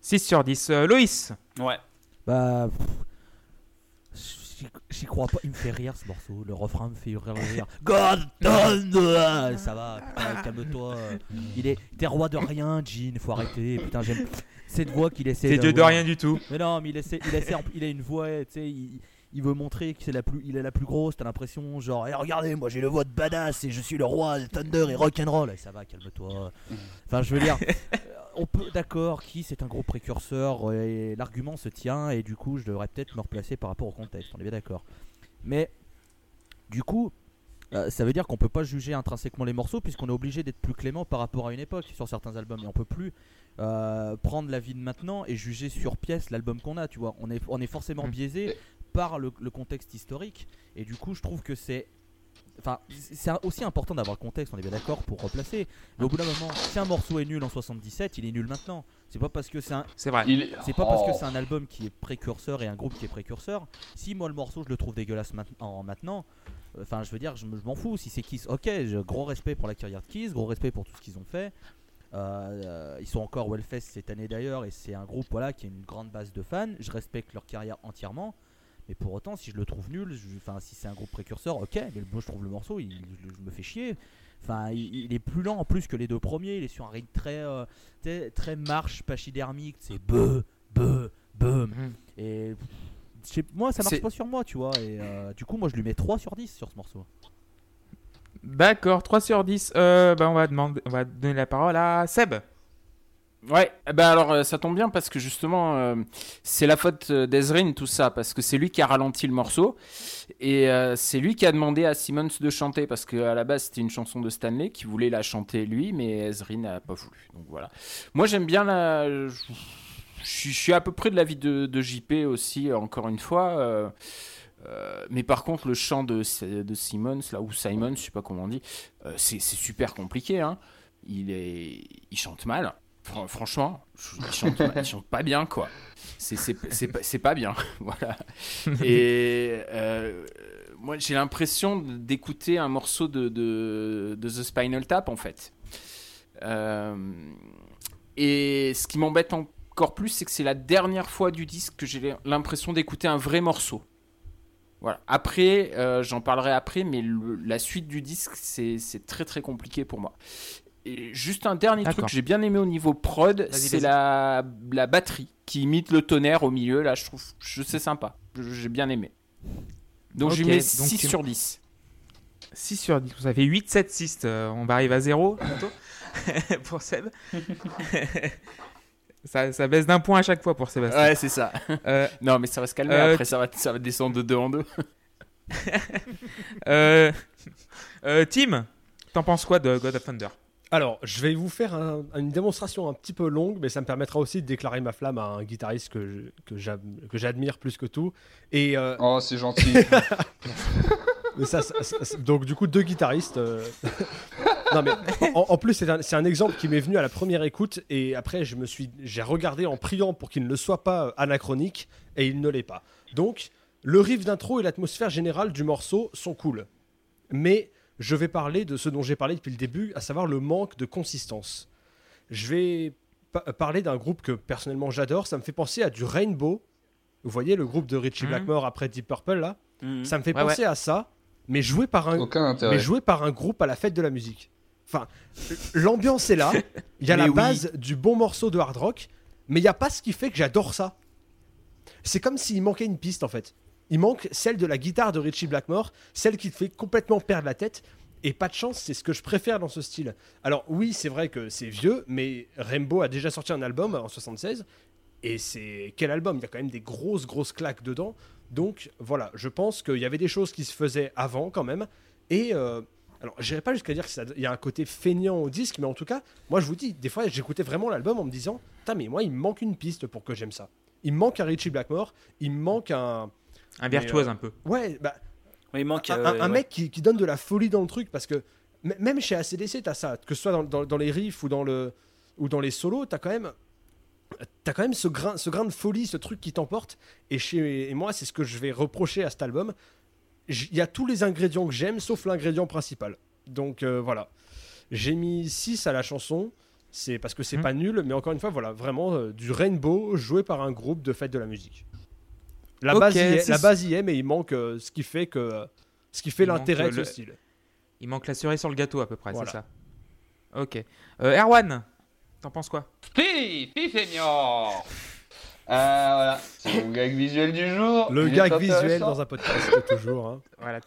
6 sur 10. Euh, Loïs Ouais. Bah. j'y- crois pas, il me fait rire ce morceau, le refrain me fait rire. (laughs) God Thunder Ça va, putain, calme-toi. Il est. T'es roi de rien, Jean, faut arrêter. Putain, j'aime cette voix qu'il essaie T'es dieu de rien du tout. Mais non, mais il essaie, il essaie, il a une voix, tu sais, il, il veut montrer que c'est la plus, il est la plus grosse. T'as l'impression, genre, Eh, regardez, moi j'ai le voix de badass et je suis le roi de Thunder et rock'n'roll. Et ça va, calme-toi. Enfin, je veux dire, euh, (laughs) on peut, d'accord, qui c'est un gros précurseur et l'argument se tient et du coup, je devrais peut-être me replacer par rapport au contexte. On est bien d'accord. Mais du coup. euh, ça veut dire qu'on peut pas juger intrinsèquement les morceaux puisqu'on est obligé d'être plus clément par rapport à une époque sur certains albums et on peut plus euh, prendre la vie de maintenant et juger sur pièce l'album qu'on a tu vois on est, on est forcément biaisé par le, le contexte historique et du coup je trouve que c'est enfin c'est aussi important d'avoir le contexte on est bien d'accord pour replacer mais au bout d'un moment si un morceau est nul en 77 il est nul maintenant c'est pas parce que c'est un C'est vrai. Il est- c'est pas parce que Oh. c'est un album qui est précurseur et un groupe qui est précurseur. Si moi le morceau je le trouve dégueulasse maintenant, maintenant euh, enfin je veux dire je me- je m'en fous. Si c'est Kiss, ok, j'ai gros respect pour la carrière de Kiss, gros respect pour tout ce qu'ils ont fait. Euh, euh, ils sont encore Wellfest cette année d'ailleurs et c'est un groupe voilà qui a une grande base de fans. Je respecte leur carrière entièrement. Mais pour autant, si je le trouve nul, enfin, si c'est un groupe précurseur, ok, mais moi je trouve le morceau, il, je, je me fais chier. Enfin, il, il est plus lent en plus que les deux premiers, il est sur un rythme très, euh, très, très marche pachydermique, c'est be, be, be. Mhm. Et moi, ça marche pas sur moi, tu vois. Et euh, du coup, moi je lui mets 3 sur 10 sur ce morceau. D'accord, 3 sur 10. Euh, bah, on, va demander, on va donner la parole à Seb. Ouais, ben alors euh, ça tombe bien parce que justement euh, c'est la faute euh, d'Ezrin tout ça parce que c'est lui qui a ralenti le morceau et c'est lui qui a demandé à Simmons de chanter parce que à la base c'était une chanson de Stanley qui voulait la chanter lui mais Ezrin n'a pas voulu donc voilà. Moi j'aime bien la je suis à peu près de l'avis de, JP aussi encore une fois mais par contre le chant de, de Simmons là ou Simon je sais pas comment on dit c'est c'est super compliqué hein. Il est il chante mal. Fran- franchement, je- il chante, il chante pas bien, quoi. C'est- pas- bien, (laughs) voilà. Et euh, moi, j'ai l'impression d'écouter un morceau de, The Spinal Tap, en fait. Euh, et ce qui m'embête encore plus, c'est que c'est la dernière fois du disque que j'ai l'impression d'écouter un vrai morceau. Voilà. Après, euh, j'en parlerai après, mais la suite du disque, c'est très très compliqué pour moi. Et juste un dernier truc que j'ai bien aimé au niveau prod, c'est la, la batterie qui imite le tonnerre au milieu. Là, je trouve je c'est sympa. J'ai bien aimé. Donc Ok, je lui mets donc 6 tu- sur 10. 6 sur 10. Ça fait 8, 7, 6. Euh, on va arriver à 0 bientôt (laughs) pour Seb. (laughs) ça, ça baisse d'un point à chaque fois pour Sébastien. Ouais, c'est ça. Euh, (laughs) Non, mais ça va se calmer. Euh, Après, ça va, ça va descendre de 2 en 2. euh, euh, Tim, t'en penses quoi de God of Thunder? Alors, je vais vous faire un- une démonstration un petit peu longue, mais ça me permettra aussi de déclarer ma flamme à un guitariste que je- que j'ad- que j'admire plus que tout. Et euh, Oh, c'est gentil. (laughs) Ça, ça- ça- ça- donc du coup deux guitaristes. euh, (laughs) non mais en, en plus c'est un, c'est un exemple qui m'est venu à la première écoute et après je me suis j'ai regardé en priant pour qu'il ne soit pas euh, anachronique et il ne l'est pas. Donc le riff d'intro et l'atmosphère générale du morceau sont cool, mais je vais parler de ce dont j'ai parlé depuis le début, à savoir le manque de consistance. Je vais pa- parler d'un groupe que personnellement j'adore, ça me fait penser à du Rainbow. Vous voyez le groupe de Richie Mhm. Blackmore après Deep Purple là? Mhm. Ça me fait Ouais, penser à ça, mais joué par un, Aucun mais joué par un groupe à la fête de la musique. Enfin, l'ambiance est là, (laughs) il y a Mais la oui. base du bon morceau de hard rock, mais il n'y a pas ce qui fait que j'adore ça. C'est comme s'il manquait une piste en fait. Il manque celle de la guitare de Richie Blackmore, celle qui te fait complètement perdre la tête. Et pas de chance, c'est ce que je préfère dans ce style. Alors oui, c'est vrai que c'est vieux, mais Rainbow a déjà sorti un album en 76. Et c'est quel album? Il y a quand même des grosses, grosses claques dedans. Donc voilà, je pense qu'il y avait des choses qui se faisaient avant quand même. Et euh, alors, j'irai pas jusqu'à dire qu'il y a un côté feignant au disque, mais en tout cas, moi je vous dis, des fois j'écoutais vraiment l'album en me disant, putain, mais moi il me manque une piste pour que j'aime ça. Il me manque un Richie Blackmore, il me manque un. Un virtuose euh, un peu. Ouais, bah, il manque. un, euh, un- un ouais. mec qui, qui donne de la folie dans le truc parce que m- même chez ACDC t'as ça que ce soit dans, dans- dans les riffs ou dans le ou dans les solos t'as quand même t'as quand même ce grain ce grain de folie ce truc qui t'emporte et chez et moi c'est ce que je vais reprocher à cet album il y a tous les ingrédients que j'aime sauf l'ingrédient principal donc euh, voilà j'ai mis 6 à la chanson c'est parce que c'est Mhm. pas nul mais encore une fois voilà vraiment euh, du rainbow joué par un groupe de fête de la musique la base y est, c'est- la base y est mais il manque euh, ce qui fait que ce qui fait l'intérêt euh, de le- ce style. Il manque la cerise sur le gâteau à peu près, Voilà. c'est ça. Ok. Euh, Erwan, t'en penses quoi? Pi, pi senior. Euh, voilà, c'est mon gag visuel du jour. Le gag visuel dans un podcast, (laughs) toujours. hein. Voilà.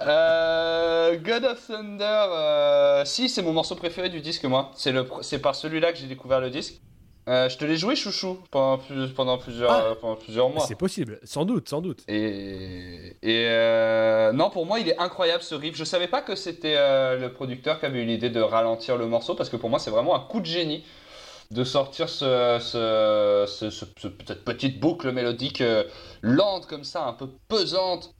Euh, God of Thunder, euh, si c'est mon morceau préféré du disque moi. C'est le, pr- c'est par celui-là que j'ai découvert le disque. Euh, je te l'ai joué chouchou pendant, plus- pendant plusieurs, Ah. euh, pendant plusieurs mois. C'est possible, sans doute, sans doute. Et, et euh, non, pour moi, il est incroyable ce riff. Je savais pas que c'était euh, le producteur qui avait eu l'idée de ralentir le morceau parce que pour moi, c'est vraiment un coup de génie de sortir ce, ce, ce- ce- ce- cette petite boucle mélodique lente comme ça, un peu pesante.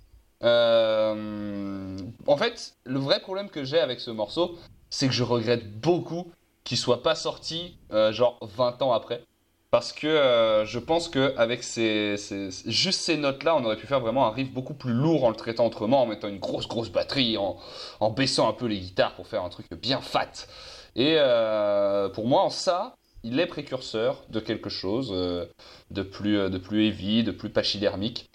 En fait, le vrai problème que j'ai avec ce morceau, c'est que je regrette beaucoup qu'il soit pas sorti euh, genre 20 ans après. Parce que euh, je pense qu'avec ces, ces- juste ces notes-là, on aurait pu faire vraiment un riff beaucoup plus lourd en le traitant autrement, en mettant une grosse, grosse batterie, en, en baissant un peu les guitares pour faire un truc bien fat. Et euh, pour moi, en ça, il est précurseur de quelque chose de, plus, de plus heavy, de plus pachydermique.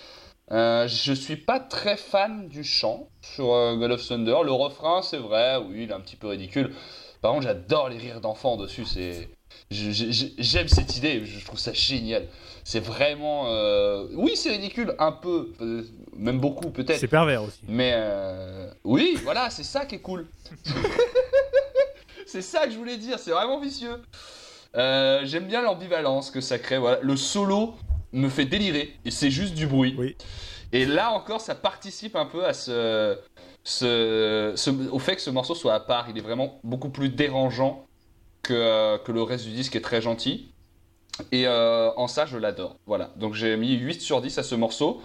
Euh, je suis pas très fan du chant sur euh, God of Thunder. Le refrain, c'est vrai, oui, il est un petit peu ridicule. Par contre, j'adore les rires d'enfants dessus. C'est, j'aime cette idée. Je trouve ça génial. C'est vraiment, euh, oui, c'est ridicule, un peu, euh, même beaucoup peut-être. C'est pervers aussi. Mais euh, oui, voilà, c'est ça qui est cool. (laughs) c'est ça que je voulais dire, c'est vraiment vicieux. J'aime bien l'ambivalence que ça crée. Voilà. Le solo me fait délirer et c'est juste du bruit. Oui. Et là encore, ça participe un peu à ce, au fait que ce morceau soit à part. Il est vraiment beaucoup plus dérangeant que, euh, que le reste du disque est très gentil. Et euh, en ça, je l'adore. Voilà. Donc j'ai mis 8 sur 10 à ce morceau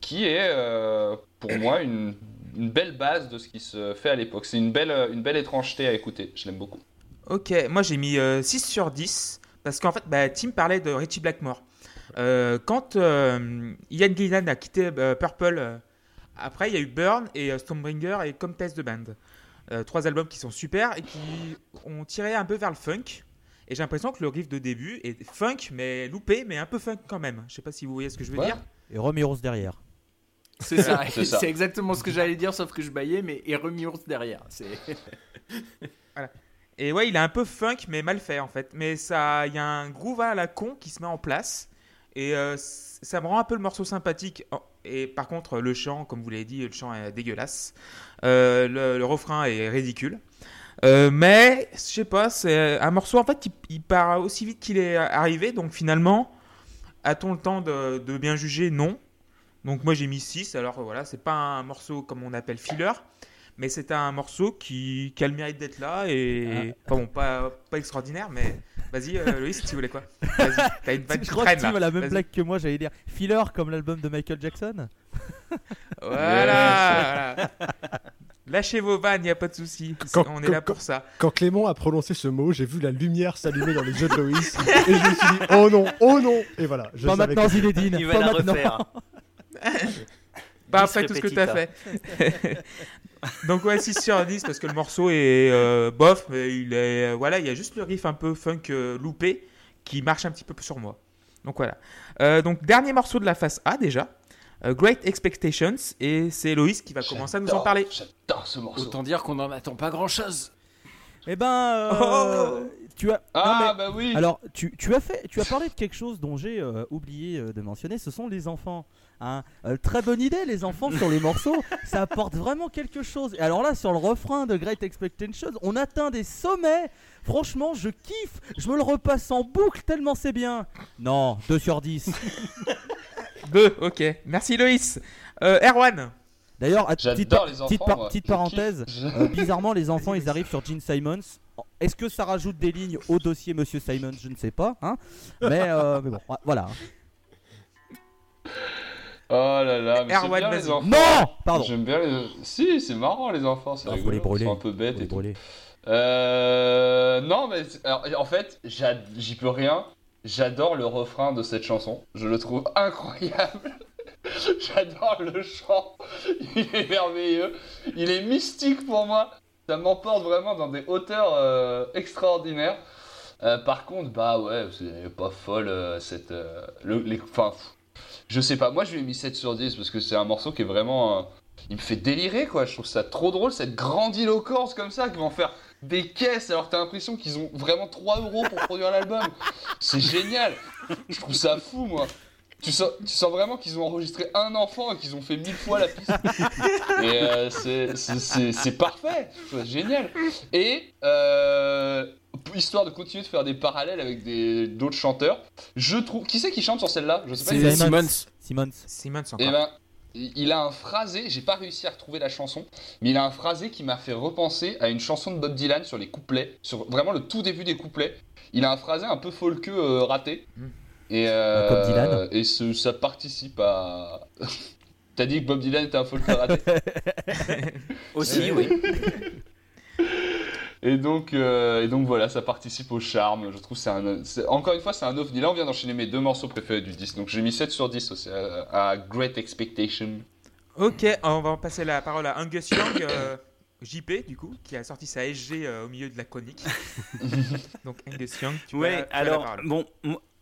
qui est euh, pour moi une, belle base de ce qui se fait à l'époque. C'est une belle, une belle étrangeté à écouter. Je l'aime beaucoup. Ok, moi j'ai mis euh, 6 sur 10 parce qu'en fait, bah, Tim parlait de Richie Blackmore. Quand Ian Gillan a quitté Purple, après il y a eu Burn et euh, Stormbringer et Comtesse de Band. Euh, trois albums qui sont super et qui ont tiré un peu vers le funk. Et j'ai l'impression que le riff de début est funk, mais loupé, mais un peu funk quand même. Je sais pas si vous voyez ce que je veux Ouais. dire. Et Romeros derrière. (laughs) C'est ça, C'est exactement ce que j'allais dire, sauf que je baillais, mais et ours derrière. C'est (laughs) Et ouais, il est un peu funk, mais mal fait en fait. Mais ça, il y a un groove à la con qui se met en place. Et euh, ça me rend un peu le morceau sympathique. Et par contre, le chant, comme vous l'avez dit, le chant est dégueulasse. Euh, le, refrain est ridicule. Euh, mais, je sais pas, c'est un morceau en fait, il part aussi vite qu'il est arrivé. Donc finalement, a-t-on le temps de, de bien juger? Non. Donc moi j'ai mis 6. Alors voilà, c'est pas un morceau comme on appelle filler. Mais c'est un morceau qui, qui a le mérite d'être là et enfin bon pas, pas extraordinaire mais vas-y euh, Loïs tu voulais quoi? Vas-y t'as une (laughs) Je qui traîne là la même blague que moi, j'allais dire filler comme l'album de Michael Jackson. (laughs) Voilà, (laughs) voilà. Lâchez vos vannes, y a pas de souci. Quand- On est quand- là pour ça. Quand Clément a prononcé ce mot, j'ai vu la lumière s'allumer dans les yeux de Loïs et je me suis dit oh non, oh non et voilà. Je pas maintenant Zinedine, Il va pas la maintenant. refaire. Pas Bis après tout ce que t'as repetita. fait. Donc ouais 6 sur 10 parce que le morceau est euh, bof mais il est euh, voilà il y a juste le riff un peu funk euh, loupé qui marche un petit peu sur moi. Donc voilà. Euh, donc dernier morceau de la face A déjà. euh, Great Expectations et c'est Loïs qui va commencer à nous en parler. J'adore ce morceau. autant dire qu'on en attend pas grand chose. Eh ben, euh, tu as. Ah non, mais- bah oui. Alors, tu, tu as fait, tu as parlé de quelque chose dont j'ai euh, oublié de mentionner. Ce sont les enfants. Hein. Euh, très bonne idée, les enfants sur les morceaux. (laughs) Ça apporte vraiment quelque chose. Et alors là, sur le refrain de Great Expectations, on atteint des sommets. Franchement, je kiffe. Je me le repasse en boucle tellement c'est bien. Non, 2 sur 10. 2, (laughs) ok. Merci Loïs. Euh, Erwan. D'ailleurs, petite, J'adore par- les enfants. petite, par- moi. petite Je parenthèse, euh, bizarrement, les enfants, ils (laughs) arrivent sur Gene Simons. Est-ce que ça rajoute des lignes au dossier Monsieur Simons Je ne sais pas. Hein mais, euh, mais bon, voilà. Oh là là, mais c'est bien les enfants. Non Pardon. J'aime bien les. Si, c'est marrant les enfants, c'est Ah, faut rigolo. les brûler. Ils sont un peu bêtes et tout. Euh, non, mais alors, en fait, j'y peux rien. J'adore le refrain de cette chanson. Je le trouve (laughs) incroyable. J'adore le chant. Il est merveilleux. Il est mystique pour moi. Ça m'emporte vraiment dans des hauteurs euh, extraordinaires. Euh, par contre, bah ouais, c'est pas folle euh, cette. euh, le, les, enfin, pff, je sais pas. Moi, je lui ai mis 7 sur 10 parce que c'est un morceau qui est vraiment. euh, il me fait délirer quoi. Je trouve ça trop drôle, cette grandiloquence comme ça qui vont faire des caisses alors que t'as l'impression qu'ils ont vraiment 3 euros pour produire l'album. C'est génial. Je trouve ça fou moi. Tu sens, tu sens vraiment qu'ils ont enregistré un enfant et qu'ils ont fait mille fois la piste. (laughs) Et euh, c'est- c'est c'est- c'est parfait. Ça génial. Et euh, histoire de continuer de faire des parallèles avec d'autres chanteurs, je trouve. Qui c'est qui chante sur celle-là? Je sais pas. C'est Simons. Simmons. Simmons. Simmons Eh encore. ben, il a un phrasé, j'ai pas réussi à retrouver la chanson, mais il a un phrasé qui m'a fait repenser à une chanson de Bob Dylan sur les couplets, sur vraiment le tout début des couplets. Il a un phrasé un peu folkeux euh, raté. Mm. Et, euh, Comme Dylan. et ce- ça participe à. (laughs) T'as dit que Bob Dylan était un folkeux raté (laughs) Aussi, oui. (laughs) et donc, euh, et donc voilà, ça participe au charme. Je trouve c'est un. c'est- Encore une fois, c'est un ovni. Là, on vient d'enchaîner mes deux morceaux préférés du disque. Donc j'ai mis 7 sur 10 aussi à, à Great Expectation. Ok, on va passer la parole à Angus Young, euh, JP du coup, qui a sorti sa SG euh, au milieu de la chronique. Donc Angus Young, tu Ouais, peux tu as la alors, parole. bon,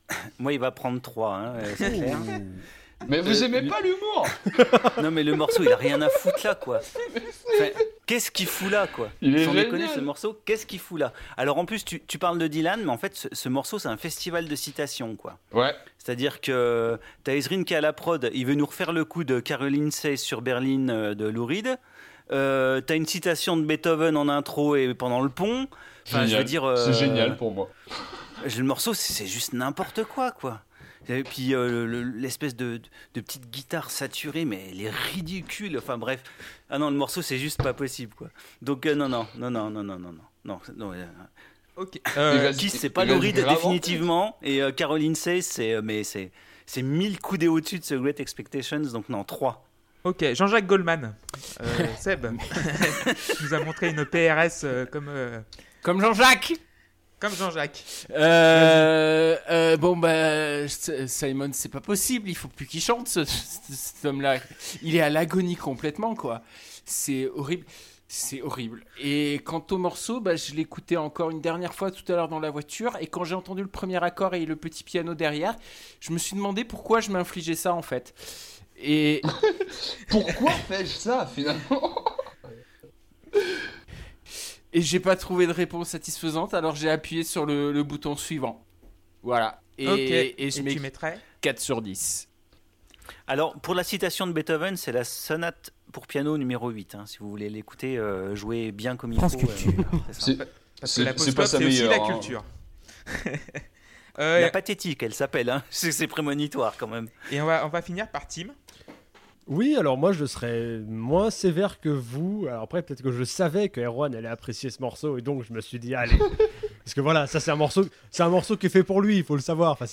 (coughs) moi, il va prendre 3, hein, euh, c'est clair. Mais vous Euh, aimez pas l'humour (laughs) Non, mais le morceau, il a rien à foutre là, quoi. (laughs) Enfin, qu'est-ce qu'il fout là, quoi Il est Sans déconner, ce morceau, qu'est-ce qu'il fout là Alors en plus, tu, tu parles de Dylan, mais en fait, ce, ce morceau, c'est un festival de citations, quoi. Ouais. C'est-à-dire que t'as Ezrin qui est à la prod, il veut nous refaire le coup de Caroline Say sur Berlin euh, de Lou Reed. Euh, t'as une citation de Beethoven en intro et pendant le pont. Enfin, je Génial. veux dire, euh, C'est génial pour moi. Le morceau, c'est juste n'importe quoi, quoi. Et puis euh, le- l'espèce de, de petite guitare saturée, mais elle est ridicule. Enfin bref. Ah non, le morceau, c'est juste pas possible, quoi. Donc euh, non, non, non, non, non, non, non, non. non, non euh, Ok. Euh, (laughs) Kiss, c'est pas gravement- définitivement. Et euh, Caroline Say, c'est euh, mais c'est c'est mille coups des au-dessus de ce Great Expectations. Donc non, 3. ok, Jean-Jacques Goldman. Euh, Seb (laughs) nous a montré une PRS euh, comme, euh, Comme Jean-Jacques comme Jean-Jacques. Euh, euh, bon bah Simon c'est pas possible, il faut plus qu'il chante ce, ce- cet homme-là. Il est à l'agonie complètement quoi. C'est horrible, c'est horrible. Et quant au morceau, bah, je l'écoutais encore une dernière fois tout à l'heure dans la voiture et quand j'ai entendu le premier accord et le petit piano derrière, je me suis demandé pourquoi je m'infligeais ça en fait. Et (laughs) Pourquoi fais-je ça finalement? Et j'ai pas trouvé de réponse satisfaisante alors j'ai appuyé sur le, le bouton suivant. Voilà. Et, je tu mets mettrais 4 sur 10. Alors pour la citation de Beethoven, c'est la sonate pour piano numéro 8. hein. Si vous voulez l'écouter, euh, jouez bien comme il France faut. Culture. c'est post pas sa c'est aussi la meilleure, hein. culture. (laughs) Euh, La pathétique, elle s'appelle. Hein. (laughs) C'est c'est prémonitoire quand même. et on va, on va finir par Tim. Oui, alors moi je serais moins sévère que vous. Alors après, peut-être que je savais que Erwan allait apprécier ce morceau et donc je me suis dit, allez. (laughs) Parce que voilà, ça c'est un morceau, c'est un morceau qui est fait pour lui, il faut le savoir. Enfin,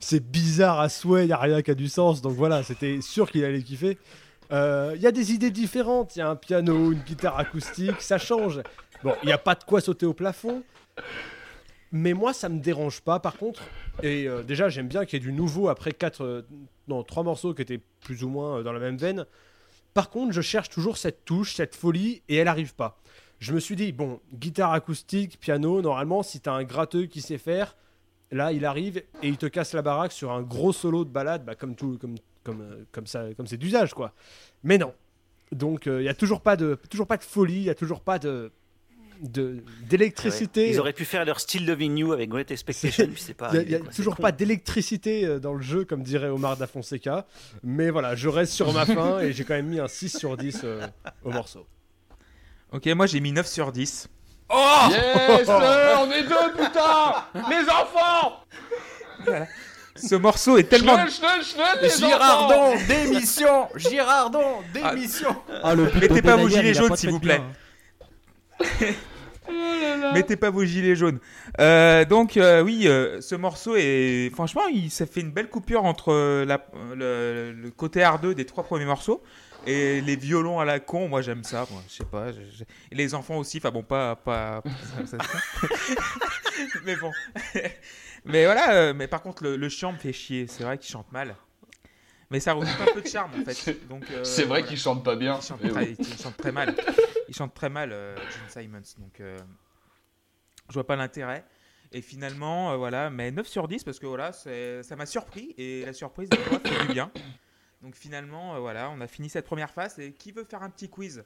c'est, bizarre à souhait, il n'y a rien qui a du sens. Donc voilà, c'était sûr qu'il allait kiffer. Euh, Il y a des idées différentes, il y a un piano, une guitare acoustique, ça change. Bon, il n'y a pas de quoi sauter au plafond. Mais moi, ça me dérange pas, par contre. Et euh, déjà, j'aime bien qu'il y ait du nouveau après quatre, euh, non, trois morceaux qui étaient plus ou moins euh, dans la même veine. Par contre, je cherche toujours cette touche, cette folie, et elle arrive pas. Je me suis dit, bon, guitare acoustique, piano, normalement, si t'as un gratteux qui sait faire, là, il arrive et il te casse la baraque sur un gros solo de balade, bah, comme tout, comme, comme, comme ça, comme c'est d'usage, quoi. Mais non. Donc, il y a toujours pas de, toujours pas de folie, il y a toujours pas de, de d'électricité. Ils auraient pu faire leur style Loving You avec Great Expectations, (laughs) puis c'est pas. Il n'y a, arrivé, y a quoi. C'est toujours con. pas d'électricité euh, dans le jeu, comme dirait Omar da Fonseca. Mais voilà, je reste sur ma fin et j'ai quand même mis un 6 sur 10 euh, au morceau. Ok, moi j'ai mis 9 sur 10. (laughs) Yes, euh, on est deux, putain (laughs) Les enfants Ce morceau est tellement. Girardon, démission Girardon, Ah. démission Ah, le but Mettez de pas vos gilets jaunes, s'il vous bien, plaît. hein. Mettez pas vos gilets jaunes. Euh, donc euh, oui, euh, ce morceau est franchement, il ça fait une belle coupure entre le, côté R2 des trois premiers morceaux et les violons à la con. Moi j'aime ça. Je sais pas. les enfants aussi. Enfin bon, pas pas. (laughs) mais bon. (laughs) mais voilà. mais par contre, le chant me fait chier. C'est vrai qu'il chante mal. Mais ça rajoute un peu de charme en fait. Donc euh, C'est vrai voilà. qu'il chante pas bien. Il chante, très, oui. il chante très mal. Il chante très mal, euh, Gene Simons. Donc, euh, je vois pas l'intérêt. Et finalement, euh, voilà, mais 9 sur 10 parce que voilà, c'est- ça m'a surpris et la surprise, des fois, fait du bien. Donc finalement, euh, voilà, on a fini cette première phase. Et qui veut faire un petit quiz?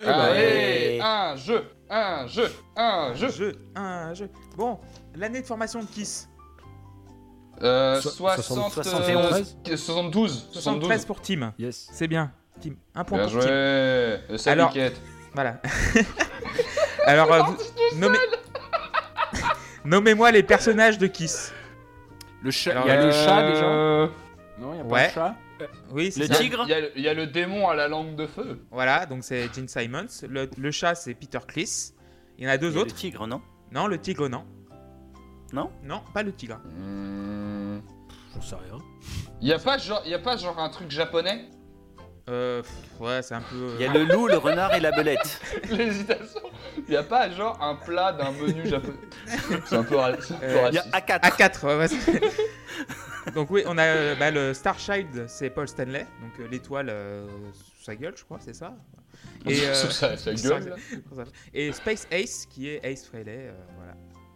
Allez, un jeu, un jeu, un jeu. Jeu, un jeu. Bon, l'année de formation de Kiss Euh, So- 60, 71. euh, 72. 73 pour Tim. Yes. C'est bien, Tim. Un point Bien pour Tim. joué. Le Alors-. Voilà. (laughs) Alors, euh, vous- nommez... (laughs) nommez-moi les personnages de Kiss. Le chat, il y a le chat Euh, déjà Non, il y a pas ouais. le chat Oui, c'est Le ça. tigre Il y, a le- il y a le démon à la langue de feu. Voilà, donc c'est Gene Simons. Le, le chat, c'est Peter Cliss. Il y en a deux Il y a autres. Le tigre, non? Non, le tigre, non. Non? Non, pas le tigre. Hmm. J'en sais rien. Il y a pas genre, il y a pas genre un truc japonais Euh, pff, ouais, c'est un peu. euh, Il y a le loup, le renard et la belette. (laughs) L'hésitation. Il y a pas genre un plat d'un menu japonais. C'est un peu, ra- c'est un peu Euh, Il y a raciste. A4. A4, ouais, ouais, c'est- donc oui, on a euh, bah, le Starchild, c'est Paul Stanley, donc euh, l'étoile euh, sous sa gueule, je crois, c'est ça. Et, euh, ça, ça gueule. là. Et Space Ace, qui est Ace Frehley, euh, voilà.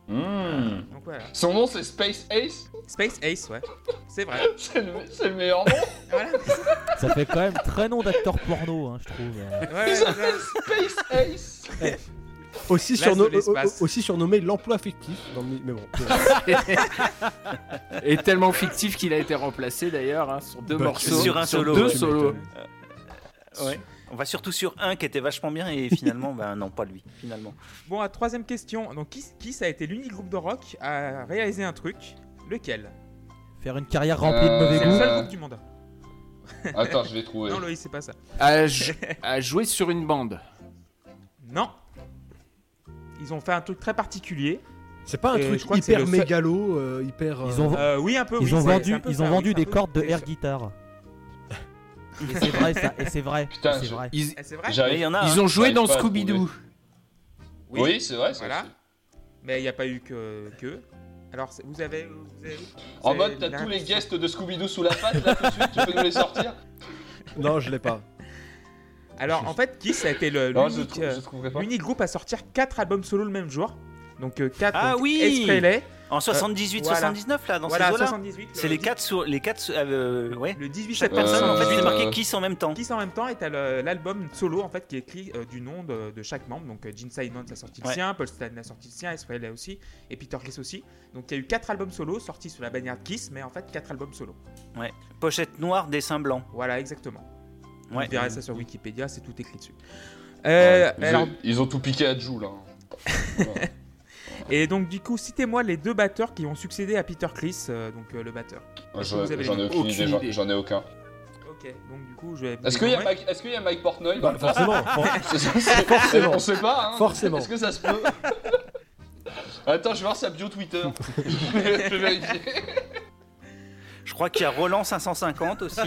Donc voilà. Son nom c'est Space Ace Space Ace, ouais. C'est vrai. (laughs) C'est le, c'est le meilleur nom (laughs) Voilà. Ça fait quand même très nom d'acteur porno, hein, je trouve. euh. Ouais. Space Ace Aussi, surno- au- aussi surnommé l'emploi fictif. dans le mi- mais bon. (laughs) Et tellement fictif qu'il a été remplacé d'ailleurs hein, sur deux Bah, morceaux. sur un solo, Deux ouais. solos. Ouais. On va surtout sur un qui était vachement bien et finalement, (laughs) ben non, pas lui, finalement. Bon, à troisième question. Donc, qui, qui ça a été l'unique groupe de rock à réaliser un truc? Lequel? Faire une carrière remplie de Euh, mauvais C'est le goût. seul Euh, groupe du monde. (laughs) Attends, je vais trouver. Non, Loïs, c'est pas ça. (laughs) À, jouer sur une bande. Non. Ils ont fait un truc très particulier. C'est pas un Et truc je crois que c'est hyper le seul- mégalo, euh, hyper. Ils ont, Euh, oui, un peu. ils oui, ont c'est- c'est vendu, un peu ils ça, ont oui, vendu c'est un des peu- cordes de c'est- air guitare. Et c'est vrai ça, et c'est vrai. Putain, et c'est je- vrai. Ils, Eh, C'est vrai Mais il J'arrive. y en a. ils hein. ont joué dans Scooby-Doo. Oui, c'est vrai. ça Voilà. aussi. Mais il n'y a pas eu que. que. Alors, vous avez. Vous avez En mode, t'as tous les guests de Scooby-Doo sous la patte là tout de suite, tu peux nous les sortir (laughs) Non, je l'ai pas. Alors, en fait, Kiss a été le- Non, je, l'unique trou- euh, l'unique groupe à sortir 4 albums solo le même jour. Donc, 4 Ah oui Ace Frehley, En 78, voilà. 79 là, dans voilà, ces eaux-là. 78. C'est les 4 sur les 4 euh, ouais. Le 18 Chaque personne en fait Euh, c'est marqué euh, Kiss en même temps. Kiss en même temps et t'as l'album solo en fait qui est écrit euh, du nom de, de chaque membre. Donc euh, Gene Simons a sorti le Ouais. sien, Paul Stanley a sorti le sien, Frehley aussi et Peter Criss aussi. Donc il y a eu 4 albums solo sortis sous la bannière de Kiss, mais en fait 4 albums solo. Pochette noire, dessin blanc. Voilà, exactement. Ouais. Vous verrez ça sur Wikipédia, c'est tout écrit dessus. Euh, Ouais, ils, alors, ont, ils ont tout piqué à Joule. Hein. Voilà. (laughs) et donc du coup, citez-moi les deux batteurs qui ont succédé à Peter Criss, euh, donc euh, le batteur. J'en que vous avez j'en ai aucune idée, j'en- ai aucun. Ok, donc du coup, je vais. Est-ce qu'il y, y a Mike Portnoy Bah, forcément. (laughs) Forcément. On sait pas, hein. Forcément. Est-ce que ça se peut (laughs) Attends, je vais voir sa bio Twitter. (laughs) je vais vérifier. Je crois qu'il y a Roland 550 aussi.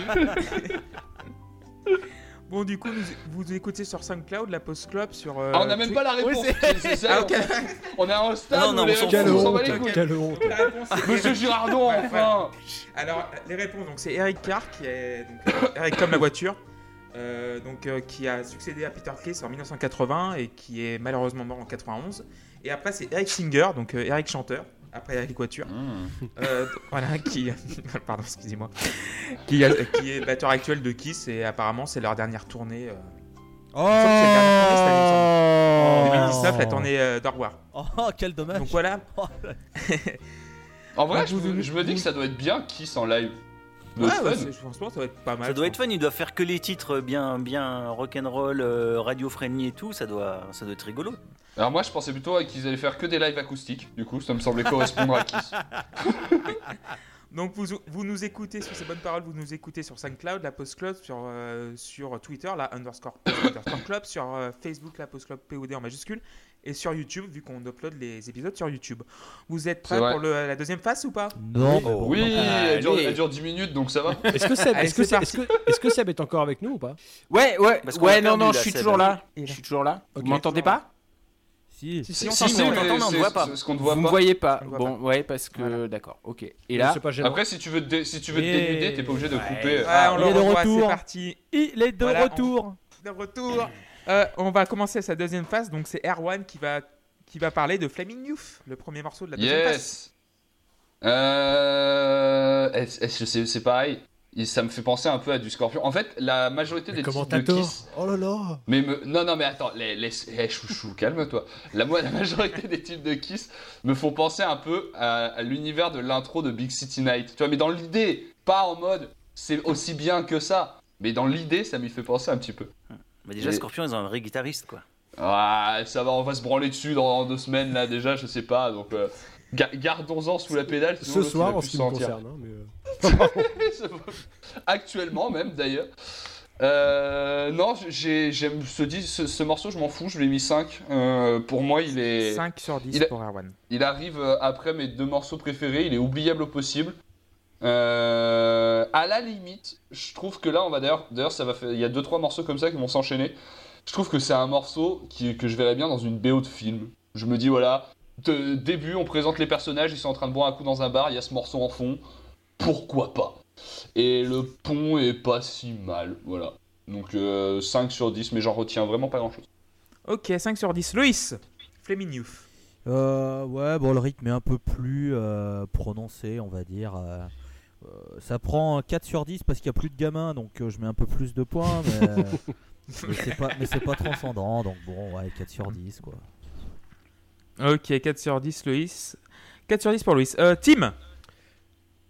Bon, du coup, nous- vous écoutez sur SoundCloud, la Post Club, sur. euh, Ah, on n'a même pas la réponse. Oui, c'est- C'est ça, Ah. On est à un stade Non, non, où les réponses, honte, Monsieur (laughs) Girardon, Ouais, enfin Alors, les réponses, donc c'est Eric Carr, qui est. Donc, euh, Eric comme la voiture. euh, donc, euh, qui a succédé à Peter Criss en 1980 et qui est malheureusement mort en 91. Et après, c'est Eric Singer, donc euh, Eric chanteur, après Eric Voiture. Mmh. Euh, voilà, qui. (laughs) Pardon, excusez-moi. Qui, a- qui est batteur actuel de Kiss et apparemment, c'est leur dernière tournée. euh, Oh, la dernière tournée. Oh. 2019, la tournée euh, revoir. Oh, quel dommage. Donc voilà. (laughs) En vrai, Ah, je, vous- je me dis que ça doit être bien Kiss en live. Ouais, que ça doit être pas mal. Ça doit être fun, ils doivent faire que les titres bien bien rock'n'roll, euh, radio friendly et tout, ça doit ça doit être rigolo. Alors moi, je pensais plutôt qu'ils allaient faire que des lives acoustiques. Du coup, ça me semblait correspondre à Kiss. (laughs) Donc vous, vous nous écoutez sur ces bonnes paroles, vous nous écoutez sur SoundCloud, la Post Club, sur, euh, sur Twitter, la underscore, post (coughs) underscore club, sur euh, Facebook, la Post Club POD en majuscule, et sur YouTube, vu qu'on upload les épisodes sur YouTube. Vous êtes prêts pour le- la deuxième phase ou pas? Non, Oh. Oui, elle dure, elle dure 10 minutes, donc ça va. (laughs) Est-ce que Seb, est-ce que Seb, est-ce que, est-ce que Seb est encore avec nous ou pas? Ouais, ouais, Parce ouais, non, non, je suis toujours là. Est Je suis toujours là. Vous m'entendez pas? Si. Si, Si, on si, on t'entend, on ne voit pas. Ce qu'on ne Vous me voyez pas. On Bon, ouais, parce que Voilà. d'accord, ok. Et là, pas. Après, si tu veux te, si tu veux te Et- dénuder, t'es pas obligé de Ouais. couper. Ouais, Ah, on il est de retour. parti. Il est de Voilà, on- retour. De retour. Euh, on va commencer sa deuxième phase, donc c'est Erwan qui va, qui va parler de Flaming Youth, le premier morceau de la deuxième phase. Yes. Euh, est-ce- est-ce que c'est c'est pareil. Et Ça me fait penser un peu à du Scorpion. En fait, la majorité des titres de. Kiss. Oh là là. Mais me- non, non, mais attends, les, les... eh, chouchou, calme-toi. La, (laughs) la majorité des titres de Kiss me font penser un peu à, à l'univers de l'intro de Big City Night. Tu vois, mais dans l'idée, pas en mode c'est aussi bien que ça. Mais dans l'idée, ça m'y fait penser un petit peu. Mais déjà Et- Scorpion ils ont un vrai guitariste quoi. Ah, ça va, on va se branler dessus dans deux semaines là déjà, je sais pas. Donc euh, ga- gardons-en sous la pédale. sinon Ce soir, en ce qui me concerne. hein, mais, (laughs) euh, Actuellement même d'ailleurs. Euh, non, j'ai, j'aime ce, dis- ce, ce morceau, je m'en fous, je lui ai mis 5. pour moi, il est. 5 sur 10 Il a- pour Erwan. Il arrive après mes deux morceaux préférés, il est oubliable au possible. Euh, à la limite, je trouve que là, on va d'ailleurs, d'ailleurs, ça va faire, il y a deux trois morceaux comme ça qui vont s'enchaîner. Je trouve que c'est un morceau qui, que je verrais bien dans une BO de film. Je me dis voilà, de- début, on présente les personnages, ils sont en train de boire un coup dans un bar, il y a ce morceau en fond, pourquoi pas? Et le pont est pas si mal, voilà. Donc euh, 5 sur 10, mais j'en retiens vraiment pas grand chose. Ok, 5 sur 10. Loïs, Flaming Youth. Euh, ouais, bon, le rythme est un peu plus euh, prononcé, on va dire. Euh, euh, ça prend 4 sur 10 parce qu'il n'y a plus de gamins, donc euh, je mets un peu plus de points, mais, (laughs) mais c'est pas, pas transcendant, donc bon, ouais, 4 sur 10, quoi. Ok, 4 sur 10, Loïs. 4 sur 10 pour Loïs. Euh, Tim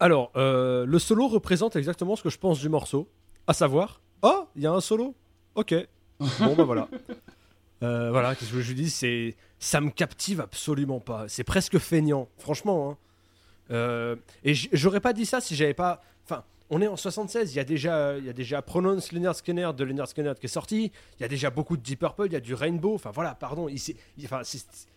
Alors, euh, le solo représente exactement ce que je pense du morceau. À savoir, oh, il y a un solo. Ok. (laughs) Bon, bah voilà. Euh, voilà, qu'est-ce que je lui dis C'est, ça me captive absolument pas. C'est presque feignant, franchement. hein. Euh, et j'aurais pas dit ça si j'avais pas. Enfin, on est en 76. Il y a déjà, il y a déjà Pronounce Leonard Skinner de Leonard Skinner qui est sorti. Il y a déjà beaucoup de Deep Purple. Il y a du Rainbow. Enfin voilà, pardon.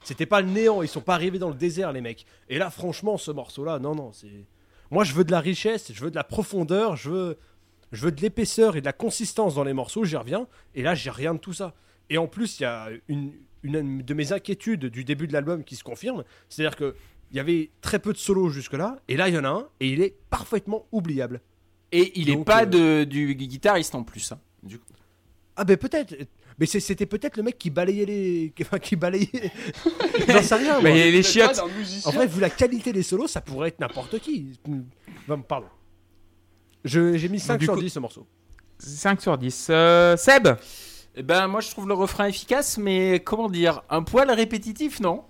c'était pas le néant. Ils sont pas arrivés dans le désert, les mecs. Et là, franchement, ce morceau-là, non, non, c'est. Moi, je veux de la richesse, je veux de la profondeur, je veux, je veux de l'épaisseur et de la consistance dans les morceaux, j'y reviens. Et là, j'ai rien de tout ça. Et en plus, il y a une de mes inquiétudes du début de l'album qui se confirme. C'est-à-dire que il y avait très peu de solos jusque-là, et là, il y en a un, et il est parfaitement oubliable. Et il est Donc, pas euh, de, du guitariste en plus. hein, du coup. Ah, ben peut-être. Mais c'était peut-être le mec qui balayait les. (laughs) Enfin, qui balayait. J'en sais rien, moi. Il y a les Peut-être chiottes. En vrai, vu la qualité des solos, ça pourrait être n'importe qui. Non, pardon. Je- J'ai mis 5 du sur coup- 10 ce morceau. 5 sur 10. Euh, Seb? Eh ben, moi, je trouve le refrain efficace, mais comment dire, un poil répétitif, non?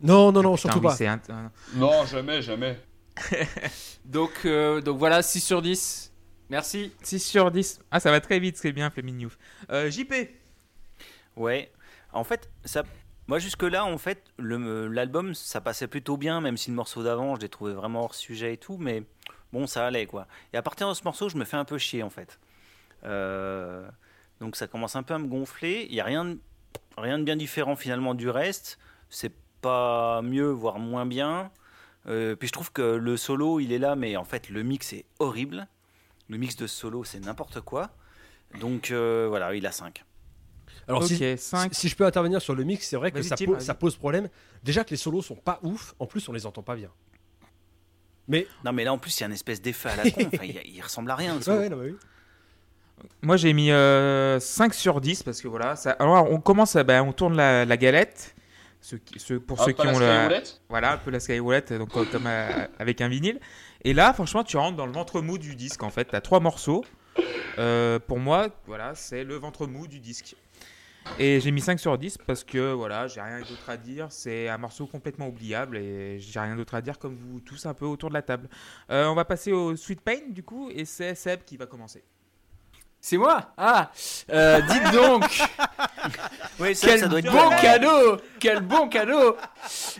Non, non, non, Putain, surtout pas. un- un- Non, jamais, jamais. (laughs) donc, euh, donc voilà, 6 sur 10. Merci. 6 sur 10. Ah, ça va très vite, c'est bien, Fleming Youth. Euh, JP Ouais. En fait, ça. Moi, jusque-là, en fait, le- l'album, ça passait plutôt bien, même si le morceau d'avant, je l'ai trouvé vraiment hors sujet et tout, mais bon, ça allait, quoi. Et à partir de ce morceau, je me fais un peu chier, en fait. Euh, Donc, ça commence un peu à me gonfler. Il n'y a rien de... rien de bien différent, finalement, du reste. C'est pas mieux, voire moins bien. Euh, puis je trouve que le solo, il est là, mais en fait, le mix est horrible. Le mix de solo, c'est n'importe quoi. Donc, euh, voilà, il a 5. Alors, si, 5. si- si je peux intervenir sur le mix, c'est vrai que ça, po- pose problème. Déjà que les solos sont pas ouf, en plus on les entend pas bien. Mais Non, mais là, en plus, il y a une espèce d'effet à la con. Enfin, il, il ressemble à rien. le (laughs) ouais, solo. ouais, non, mais oui. Moi j'ai mis euh, 5 sur 10 parce que voilà, ça... alors on commence, à, ben, on tourne la, la galette. Ceux qui- ceux- pour Ah, ceux qui la ont la, voilà, un peu la skyroulette, donc comme euh, avec un vinyle. Et là, franchement, tu rentres dans le ventre mou du disque en fait. T'as trois morceaux. Euh, pour moi, voilà, c'est le ventre mou du disque. Et j'ai mis 5 sur 10 parce que voilà, j'ai rien d'autre à dire. C'est un morceau complètement oubliable et j'ai rien d'autre à dire comme vous tous un peu autour de la table. Euh, on va passer au Sweet Pain du coup et c'est Seb qui va commencer. C'est moi Ah euh, Dites donc (laughs) Oui, ça, Quel ça doit être bon bien. cadeau Quel bon cadeau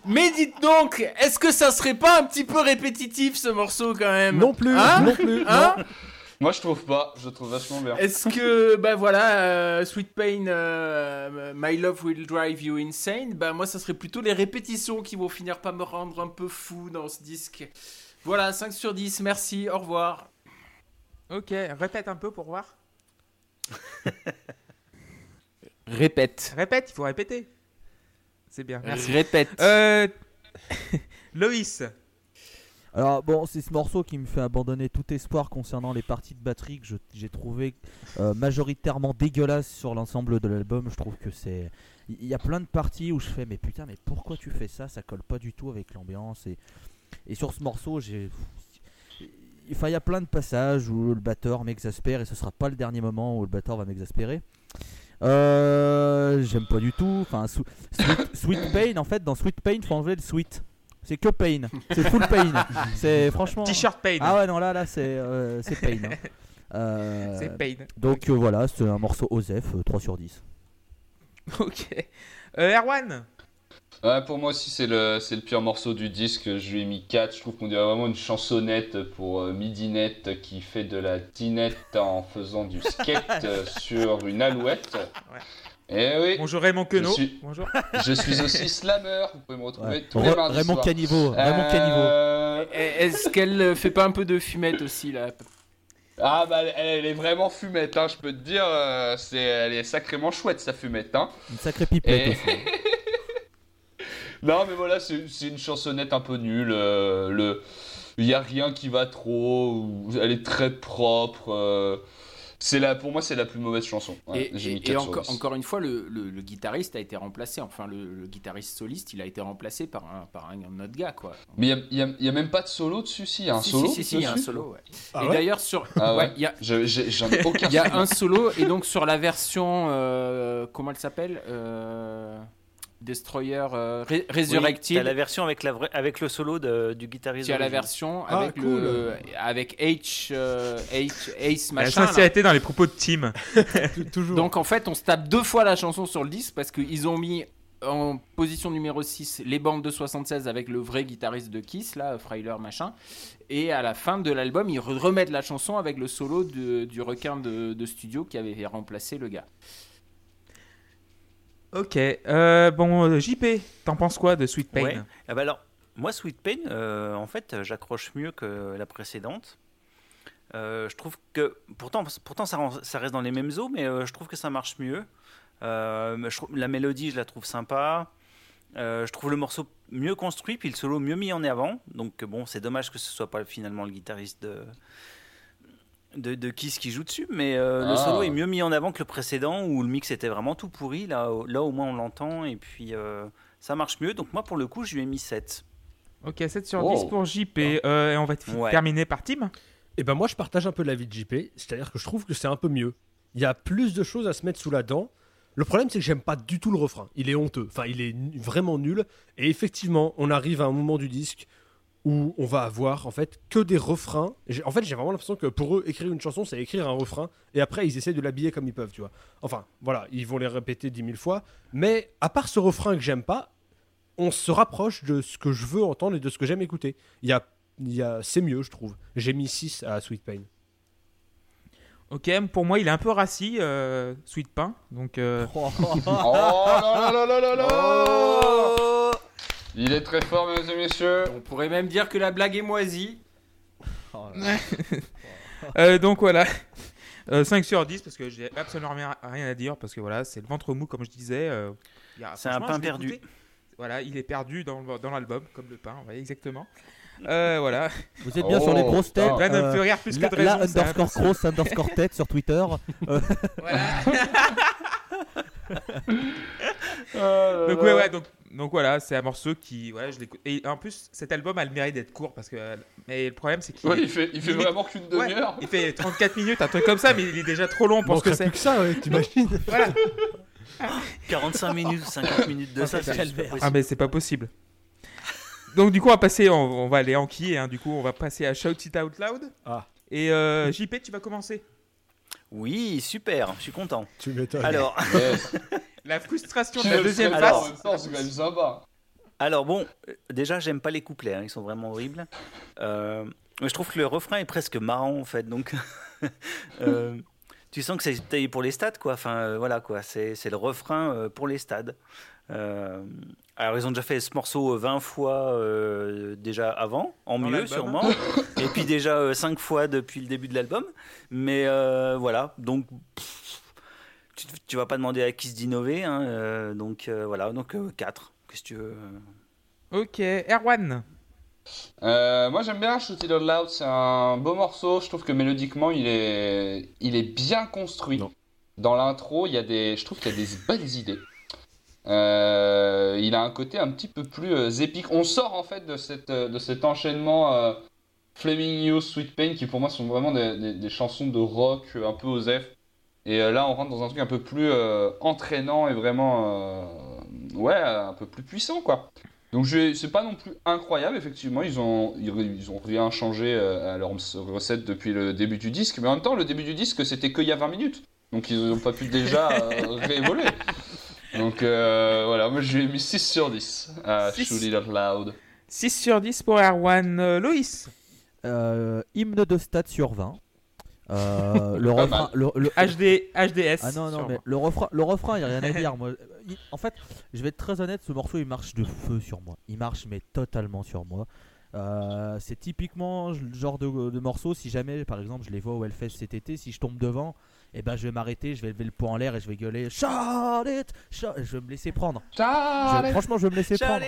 Mais dites donc, est-ce que ça serait pas un petit peu répétitif ce morceau quand même Non plus, Hein non plus. Hein Moi, je trouve pas. Je trouve vachement bien. Est-ce que, bah voilà, euh, Sweet Pain, euh, My Love Will Drive You Insane, bah moi ça serait plutôt les répétitions qui vont finir par me rendre un peu fou dans ce disque. Voilà, 5 sur 10, merci, au revoir. Ok, répète un peu pour voir. (laughs) Répète. Répète, il faut répéter. C'est bien. Merci. Répète. Euh... (laughs) Loïs. Alors bon, c'est ce morceau qui me fait abandonner tout espoir concernant les parties de batterie que j'ai trouvé euh, majoritairement dégueulasses sur l'ensemble de l'album. Je trouve que c'est, il y a plein de parties où je fais mais putain mais pourquoi tu fais ça? Ça colle pas du tout avec l'ambiance et et sur ce morceau j'ai, enfin il y a plein de passages où le batteur m'exaspère et ce sera pas le dernier moment où le batteur va m'exaspérer. Euh, j'aime pas du tout. Enfin, Sw- Sweet, Sweet Pain, en fait, dans Sweet Pain, faut enlever le sweet. C'est que pain. C'est full pain. C'est franchement. T-shirt Pain. Ah ouais, non, là, là, c'est euh, c'est pain. hein. (laughs) Euh, C'est Pain. donc voilà, c'est un morceau euh, 3 sur 10. Ok. Erwan? Ouais, pour moi aussi, c'est le, c'est le pire morceau du disque. Je lui ai mis 4. Je trouve qu'on dirait vraiment une chansonnette pour euh, midinette qui fait de la dinette en faisant du skate (laughs) euh, sur une alouette. Et oui, Bonjour Raymond Queneau. Je suis- Bonjour. (laughs) je suis aussi slammer. Vous pouvez me retrouver Ouais. tous les mardis Raymond soirs. Caniveau. Raymond Caniveau. Euh, Est-ce qu'elle euh, fait pas un peu de fumette aussi là? Ah bah elle, elle est vraiment fumette, hein, je peux te dire, euh, c'est, elle est sacrément chouette sa fumette. Hein. Une sacrée pipette Et- aussi. (laughs) Non mais voilà, c'est, une chansonnette un peu nulle. euh, le, il y a rien qui va trop. Elle est très propre. euh, C'est la, pour moi, c'est la plus mauvaise chanson. Ouais, Et, j'ai mis et- et 4 sur encore, 10. encore une fois, le, le- le guitariste a été remplacé, enfin le, le guitariste soliste, il a été remplacé par un, par un autre gars, quoi. Mais il y a, il y a- il y a même pas de solo dessus, si, il y a un si, solo si, si, si, il y a un solo, ouais. Ah et ouais d'ailleurs, sur. Ah ouais ouais, il y a, Je- j'ai- J'en ai aucun il y a un solo, et donc sur la version. euh, comment elle s'appelle Euh, Destroyer euh, Re- Oui, Resurrected. t'as la version avec, la vraie- avec le solo de- du guitariste. Tu as la version Ah, avec, cool. le, avec H, euh, H, Ace La machin. là. sincérité dans les propos de Tim. (laughs) Tou- Toujours. Donc en fait, on se tape deux fois la chanson sur le disque parce qu'ils ont mis en position numéro 6 les bandes de 76 avec le vrai guitariste de Kiss, là, Freiler machin. Et à la fin de l'album, ils re- remettent la chanson avec le solo de- du requin de, de studio qui avait remplacé le gars. Ok. euh, bon, euh, JP, t'en penses quoi de Sweet Pain. Ah bah alors, moi, Sweet Pain, euh, en fait, j'accroche mieux que la précédente. Je trouve que, pourtant, pourtant ça, reste dans les mêmes eaux, mais je trouve que ça marche mieux. La mélodie, je la trouve sympa. Je trouve le morceau mieux construit, puis le solo mieux mis en avant. Donc bon, c'est dommage que ce soit pas finalement le guitariste de, de, de Kiss qui joue dessus, mais euh, le Ah. solo est mieux mis en avant que le précédent où le mix était vraiment tout pourri. Là, au- là au moins on l'entend et puis euh, ça marche mieux. Donc moi pour le coup, je lui ai mis 7. Ok, 7 sur Wow. 10 pour JP. Euh, et on va Ouais. terminer par Tim. Et ben moi je partage un peu l'avis de JP, c'est-à-dire que je trouve que c'est un peu mieux. Il y a plus de choses à se mettre sous la dent. Le problème c'est que j'aime pas du tout le refrain. Il est honteux, enfin il est vraiment nul. Et effectivement, on arrive à un moment du disque où on va avoir en fait que des refrains. J'ai- En fait j'ai vraiment l'impression que pour eux écrire une chanson c'est écrire un refrain et après ils essaient de l'habiller comme ils peuvent, tu vois. Enfin voilà, ils vont les répéter dix mille fois. Mais à part ce refrain que j'aime pas, on se rapproche de ce que je veux entendre et de ce que j'aime écouter. Il y a, il y a, c'est mieux je trouve. J'ai mis 6 à Sweet Pain. Ok, pour moi, il est un peu rassis, euh, Sweet Pain. Donc, euh, Oh là là là là là là Il est très fort, mesdames et messieurs. On pourrait même dire que la blague est moisie. (laughs) (laughs) euh, donc voilà. Euh, 5 sur 10 parce que j'ai absolument rien, à dire parce que voilà, c'est le ventre mou comme je disais. euh, C'est un pain perdu. écouté. Voilà, il est perdu dans, dans l'album comme le pain, ouais, exactement. Euh, voilà. Vous êtes bien sur les Oh, grosses têtes. putain. Là, ne euh, rire plus que là, de là, raison. c'est underscore cross, underscore tête sur Twitter. (laughs) Voilà. Euh, donc ouais, ouais, donc, donc voilà, c'est un morceau qui, ouais, je l'écoute. Et en plus, cet album a le mérite d'être court parce que, mais le problème c'est qu'il Ouais, il fait, il fait Limite- vraiment qu'une Ouais, demi-heure. il fait 34 minutes, un truc comme ça, mais il est déjà trop long pour ce que c'est. plus que ça, ouais, t'imagines (laughs) Voilà. 45 minutes, 50 minutes de ça, c'est calvaire. Ah mais c'est pas possible. Donc du coup on va passer, on, on va aller en qui hein, Du coup on va passer à Shout It Out Loud. Ah. Et euh, JP tu vas commencer. Oui, super, je suis content. Tu m'étonnes. Alors. (laughs) La frustration de la deuxième phase. alors bon, euh, déjà j'aime pas les couplets, hein, ils sont vraiment horribles. Euh, mais je trouve que le refrain est presque marrant en fait, donc (laughs) euh, tu sens que c'est pour les stades quoi. Enfin euh, voilà quoi, c'est c'est le refrain euh, pour les stades. Euh, alors ils ont déjà fait ce morceau euh, 20 fois euh, déjà avant, en Dans mieux sûrement, (laughs) et puis déjà 5 fois depuis le début de l'album. Mais euh, voilà, donc pff, tu, tu vas pas demander à Kiss d'innover, hein, euh, donc euh, voilà, donc 4. Qu'est-ce que tu veux Ok, Erwan. Euh, moi j'aime bien Shoot It Out Loud, c'est un beau morceau. Je trouve que mélodiquement il est, il est bien construit. Non. Dans l'intro, il y a des, je trouve qu'il y a des bonnes idées. Euh, il a un côté un petit peu plus euh, épique. On sort en fait de, cette, euh, de cet enchaînement euh, Flaming You, Sweet Pain qui pour moi sont vraiment des, chansons de rock un peu osef. Et là on rentre dans un truc un peu plus entraînant et vraiment ouais un peu plus puissant quoi. Donc c'est pas non plus incroyable, effectivement, ils ont, ils, ont rien changé à leur recette depuis le début du disque, mais en même temps le début du disque c'était qu'il y a 20 minutes, donc ils n'ont pas pu déjà réévoluer. (laughs) Donc euh, voilà, moi je lui ai mis 6 sur 10 à Six. Shoot It Out Loud. 6 sur 10 pour Erwan. Euh, Loïs. Euh, hymne de stade sur 20. Euh, (laughs) le Pas refrain. mal. Le, le- HD, HDS. Ah non, non, mais le refrain, le refrain, il n'y a rien à (laughs) dire. Moi. Il- en fait, je vais être très honnête, ce morceau, il marche de feu sur moi. Il marche, mais totalement sur moi. Euh, c'est typiquement le genre de, de morceau, si jamais, par exemple, je les vois au Hellfest cet été, si je tombe devant, et ben, je vais m'arrêter, je vais lever le poing en l'air et je vais gueuler Charlotte Char- Je vais me laisser prendre. Je- franchement, je vais me laisser prendre.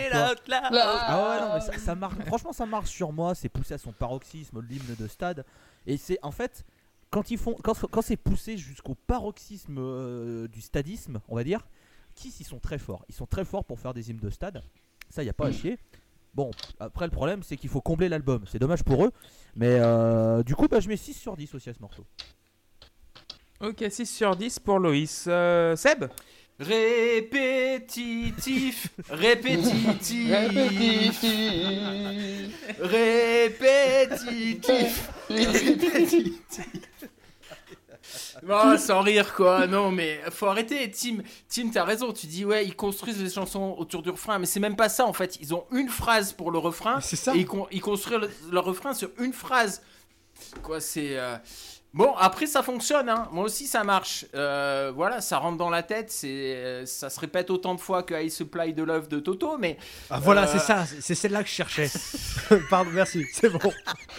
Ah ouais, non, mais ça, ça marche. Franchement, ça marche sur moi. C'est poussé à son paroxysme, l'hymne de stade. Et c'est en fait, quand ils font, quand, quand c'est poussé jusqu'au paroxysme euh, du stadisme, on va dire, Kiss ils sont très forts. Ils sont très forts pour faire des hymnes de stade. Ça, y a pas à chier. Bon, après le problème c'est qu'il faut combler l'album. C'est dommage pour eux, mais euh, du coup, bah, je mets 6 sur 10 aussi à ce morceau. Ok, 6 sur 10 pour Loïs. Euh, Seb Répétitif, répétitif, Répétitif. répétitif, répétitif. Bon, sans rire quoi, non mais faut arrêter, Tim. Tim, t'as raison, tu dis ouais, ils construisent les chansons autour du refrain, mais c'est même pas ça en fait. Ils ont une phrase pour le refrain C'est ça. et ils, con- ils construisent le, le refrain sur une phrase. Quoi, c'est. euh, Bon, après ça fonctionne, hein. moi aussi ça marche. Euh, voilà, ça rentre dans la tête, c'est, euh, ça se répète autant de fois que I Supply de Love de Toto, mais Ah, voilà, Euh, c'est ça, c'est celle-là que je cherchais. (laughs) (laughs) Pardon, merci, c'est bon.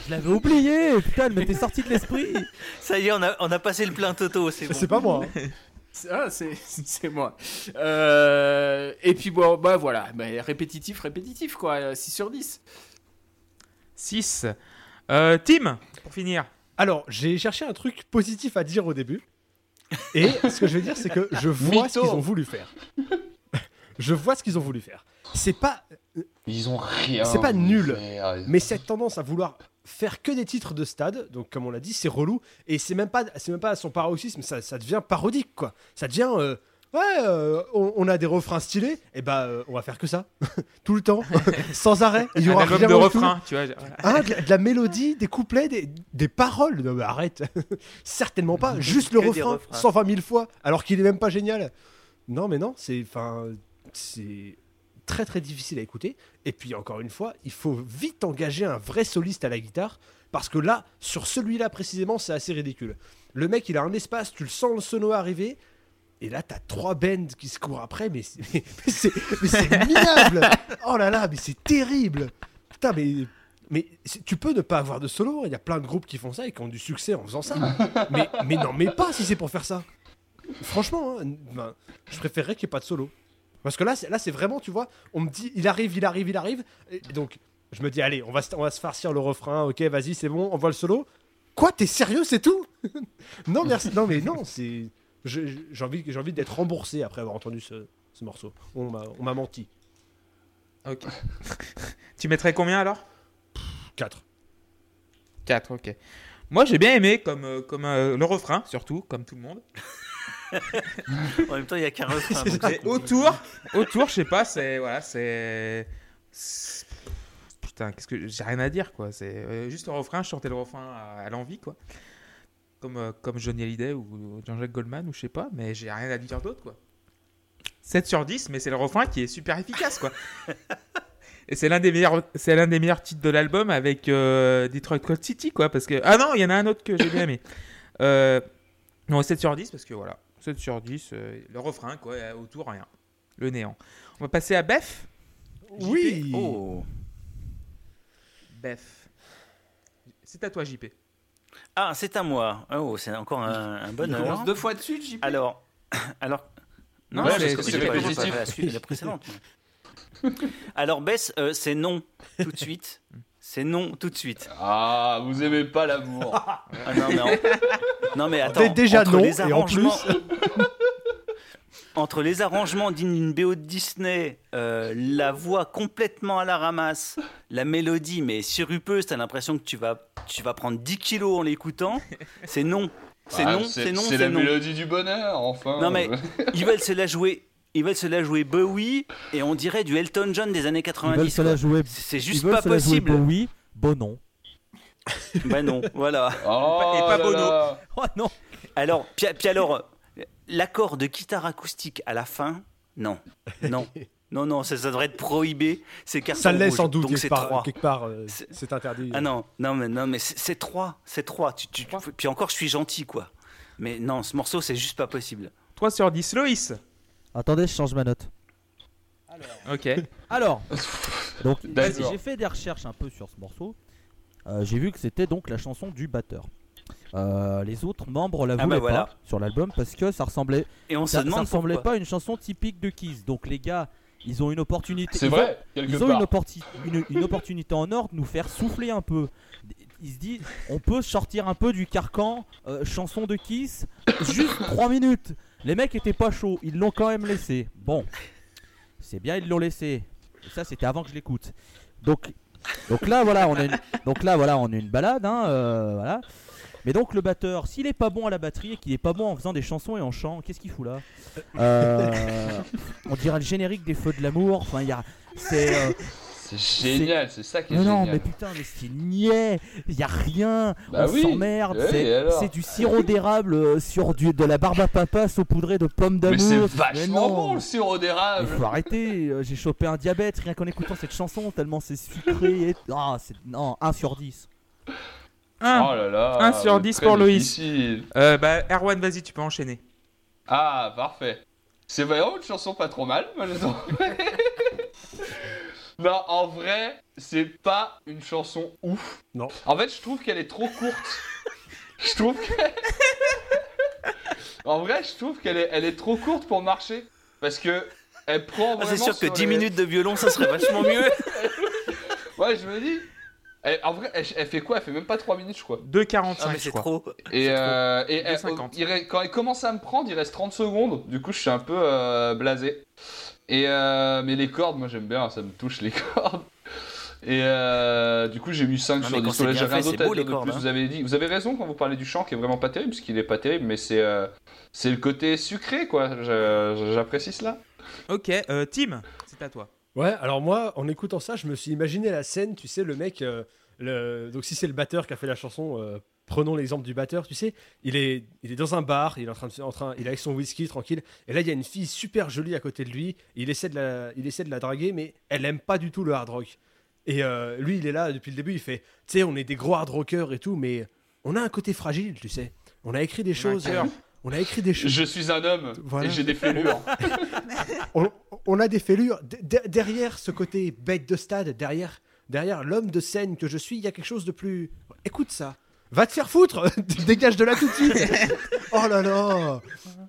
Je l'avais oublié, putain, elle m'était sortie de l'esprit. Ça y est, on a, on a passé le plein Toto, c'est bon. C'est pas moi. hein. (laughs) c'est- ah, c'est, c'est moi. Euh, et puis bon, bah voilà, bah, répétitif, répétitif quoi, euh, 6 sur 10. 6. Euh, Tim, pour finir. Alors, j'ai cherché un truc positif à dire au début. Et (laughs) ce que je vais dire, c'est que je vois ce qu'ils ont voulu faire. (laughs) je vois ce qu'ils ont voulu faire. C'est pas. Ils ont rien. C'est pas nul. faire. Mais cette tendance à vouloir faire que des titres de stade, donc comme on l'a dit, c'est relou. Et c'est même pas, c'est même pas à son paroxysme, ça, ça devient parodique, quoi. Ça devient. euh, ouais, euh, on, on a des refrains stylés, et bah euh, on va faire que ça. (laughs) Tout le temps, (laughs) sans arrêt. Il y Un aura album rien de en dessous. refrain, tu vois. Hein, de, la, de la mélodie, des couplets, des, des paroles. Non, mais arrête. (laughs) Certainement pas. Juste le refrain, refrains. 120 000 fois, alors qu'il est même pas génial. Non, mais non, c'est. Enfin. C'est très très difficile à écouter. Et puis encore une fois, il faut vite engager un vrai soliste à la guitare. Parce que là, sur celui-là précisément, c'est assez ridicule. Le mec, il a un espace, tu le sens le sono arriver. Et là, t'as trois bands qui se courent après, mais c'est, minable! Oh là là, mais c'est terrible! Putain, mais, mais tu peux ne pas avoir de solo, il y a plein de groupes qui font ça et qui ont du succès en faisant ça. mais, non, mais pas si c'est pour faire ça. Franchement, hein, ben, je préférerais qu'il n'y ait pas de solo. Parce que là, c'est, là, c'est vraiment, tu vois, on me dit, il arrive, il arrive, il arrive. Donc, je me dis, allez, on va, on va se farcir le refrain, ok, vas-y, c'est bon, on voit le solo. Quoi, t'es sérieux, c'est tout? (laughs) Non, merci. Non, mais non, c'est. J'ai envie, d'être remboursé après avoir entendu ce, ce morceau. On m'a, menti. Ok. (laughs) tu mettrais combien alors? 4. 4, ok. Moi j'ai bien aimé comme, euh, comme euh, le refrain, surtout, comme tout le monde. (laughs) En même temps, il y a qu'un refrain. autour, autour, je sais pas, c'est. Voilà, c'est- Putain, qu'est-ce que. J'ai rien à dire, quoi. C'est euh, juste le refrain, je chantais le refrain à, à l'envie, quoi. Comme, euh, comme Johnny Hallyday ou Jean-Jacques Goldman, ou je sais pas, mais j'ai rien à dire d'autre, quoi. 7 sur 10, mais c'est le refrain qui est super efficace, quoi. (laughs) Et c'est l'un des meilleurs, c'est l'un des meilleurs titres de l'album avec euh, Detroit Cold City, quoi. Parce que ah non, il y en a un autre que j'ai bien aimé. (laughs) Euh, non, 7 sur 10 parce que voilà, 7 sur 10, euh, le refrain, quoi, autour rien, le néant. On va passer à Beth. Oui Oh. Beth, c'est à toi, JP. Ah, c'est à moi. Oh, c'est encore un, un Il bonheur. deux fois de suite, JP. Alors, (coughs) alors. Non, Ouais, c'est- parce que c'est j'ai pas- j'ai répétitif. la suite, la précédente. (laughs) Alors, Bess, euh, c'est non tout de suite. C'est non tout de suite. Ah, vous aimez pas l'amour. Ah non, mais, en- non, mais attends. Dé- Déjà entre non, les et en plus. (laughs) entre les arrangements d'une BO de Disney, euh, la voix complètement à la ramasse, la mélodie mais sirupeuse, t'as l'impression que tu vas, tu vas prendre 10 kilos en l'écoutant. C'est non. C'est Ah, non, c'est non, C'est c'est la non. mélodie du bonheur, enfin. Non, mais- (laughs) Ils veulent se la jouer. Ils veulent se la jouer Bowie et on dirait du Elton John des années Ils 90. veulent se la jouer. C'est Ils juste veulent pas se la jouer possible. Bowie, bon non. Bah non, voilà. Oh Et pas là Bono. là. Oh non. Alors, puis, puis alors, l'accord de guitare acoustique à la fin, non, non, (laughs) non, non, ça, ça devrait être prohibé. C'est Ça l'est rouge, sans doute, donc quelque c'est part. 3. Quelque part euh, C'est- interdit. Ah non, non, mais non, mais c'est 3, c'est 3. Tu, tu- Trois. puis encore, je suis gentil, quoi. Mais non, ce morceau, c'est juste pas possible. 3 sur 10, Loïs. Attendez, je change ma note. Ok. (laughs) Alors, donc j'ai fait des recherches un peu sur ce morceau. Euh, j'ai vu que c'était donc la chanson du batteur. Euh, les autres membres la Ah voulaient bah voilà. pas sur l'album parce que ça ressemblait, Et on se ça, ressemblait pourquoi. pas à une chanson typique de Kiss. Donc les gars, ils ont une opportunité. C'est ils ont- Ils une, part. opporti- une- une opportunité en or de nous faire souffler un peu. il se dit on peut sortir un peu du carcan euh, chanson de Kiss juste 3 minutes. Les mecs étaient pas chauds, ils l'ont quand même laissé. Bon, c'est bien, ils l'ont laissé. Et ça, c'était avant que je l'écoute. Donc, donc là, voilà, on a une, donc là, voilà, on a une balade, hein, euh, voilà. Mais donc le batteur, s'il est pas bon à la batterie et qu'il est pas bon en faisant des chansons et en chant, qu'est-ce qu'il fout là Euh, On dirait le générique des Feux de l'amour. Enfin, il y a, c'est, euh, C'est génial, c'est ça qui est non, non, génial. mais putain, mais c'est niais. Il y a rien. Bah on oui. s'emmerde. Oui, c'est, du sirop d'érable euh, sur du, de la barbe à papa saupoudrée de pommes Mais c'est d'amour. vachement non. bon le sirop Il d'érable. faut arrêter, j'ai chopé un diabète rien qu'en écoutant cette chanson, tellement c'est sucré et... Ah, c'est... Non, 1 sur 10. Un. Oh là là. Un sur mais 10 très pour Loïs. Euh, bah, Erwan, vas-y, tu peux enchaîner. Ah, parfait. C'est vraiment une chanson pas trop mal, trouve. (laughs) Non, en vrai, c'est pas une chanson ouf. Non. En fait, je trouve qu'elle est trop courte. (laughs) je trouve que. en vrai, je trouve qu'elle est, elle est trop courte pour marcher. Parce que elle prend Ah, vraiment. c'est sûr que sur 10 les- minutes de violon, ça serait vachement mieux. (laughs) Ouais, je me dis. Elle- en vrai, elle, elle fait quoi? Elle fait même pas 3 minutes, je crois. 2,45, Ah, mais c'est trop. Et, euh, et elle- 2,50. il quand elle commence à me prendre, il reste 30 secondes. Du coup, je suis un peu euh, blasé. Et euh, mais les cordes, moi j'aime bien, ça me touche les (laughs) cordes. Et euh, du coup, j'ai mis 5 Non, sur mais 10. quand c'est J'ai rien d'autre à dire de plus. hein. Vous avez dit, vous avez raison quand vous parlez du chant qui est vraiment pas terrible, parce qu'il est pas terrible, mais c'est euh, c'est le côté sucré quoi. J'apprécie cela. Ok, euh, Tim, c'est à toi. Ouais, alors moi, en écoutant ça, je me suis imaginé la scène, tu sais, le mec, euh, le... donc si c'est le batteur qui a fait la chanson, euh, prenons l'exemple du batteur, tu sais, il est, il est dans un bar, il est en train, de, en train, il est avec son whisky tranquille, et là il y a une fille super jolie à côté de lui, il essaie de la, il essaie de la draguer, mais elle aime pas du tout le hard rock. Et euh, lui, il est là depuis le début, il fait, tu sais, on est des gros hard rockers et tout, mais on a un côté fragile, tu sais. On a écrit des choses. On a écrit des choses. Je suis un homme Voilà. et j'ai des fêlures. (laughs) on, on a des fêlures. D- derrière ce côté bête de stade, derrière, derrière l'homme de scène que je suis, il y a quelque chose de plus. Écoute ça. Va te faire foutre (laughs) Dégage de là tout de suite (laughs) Oh là là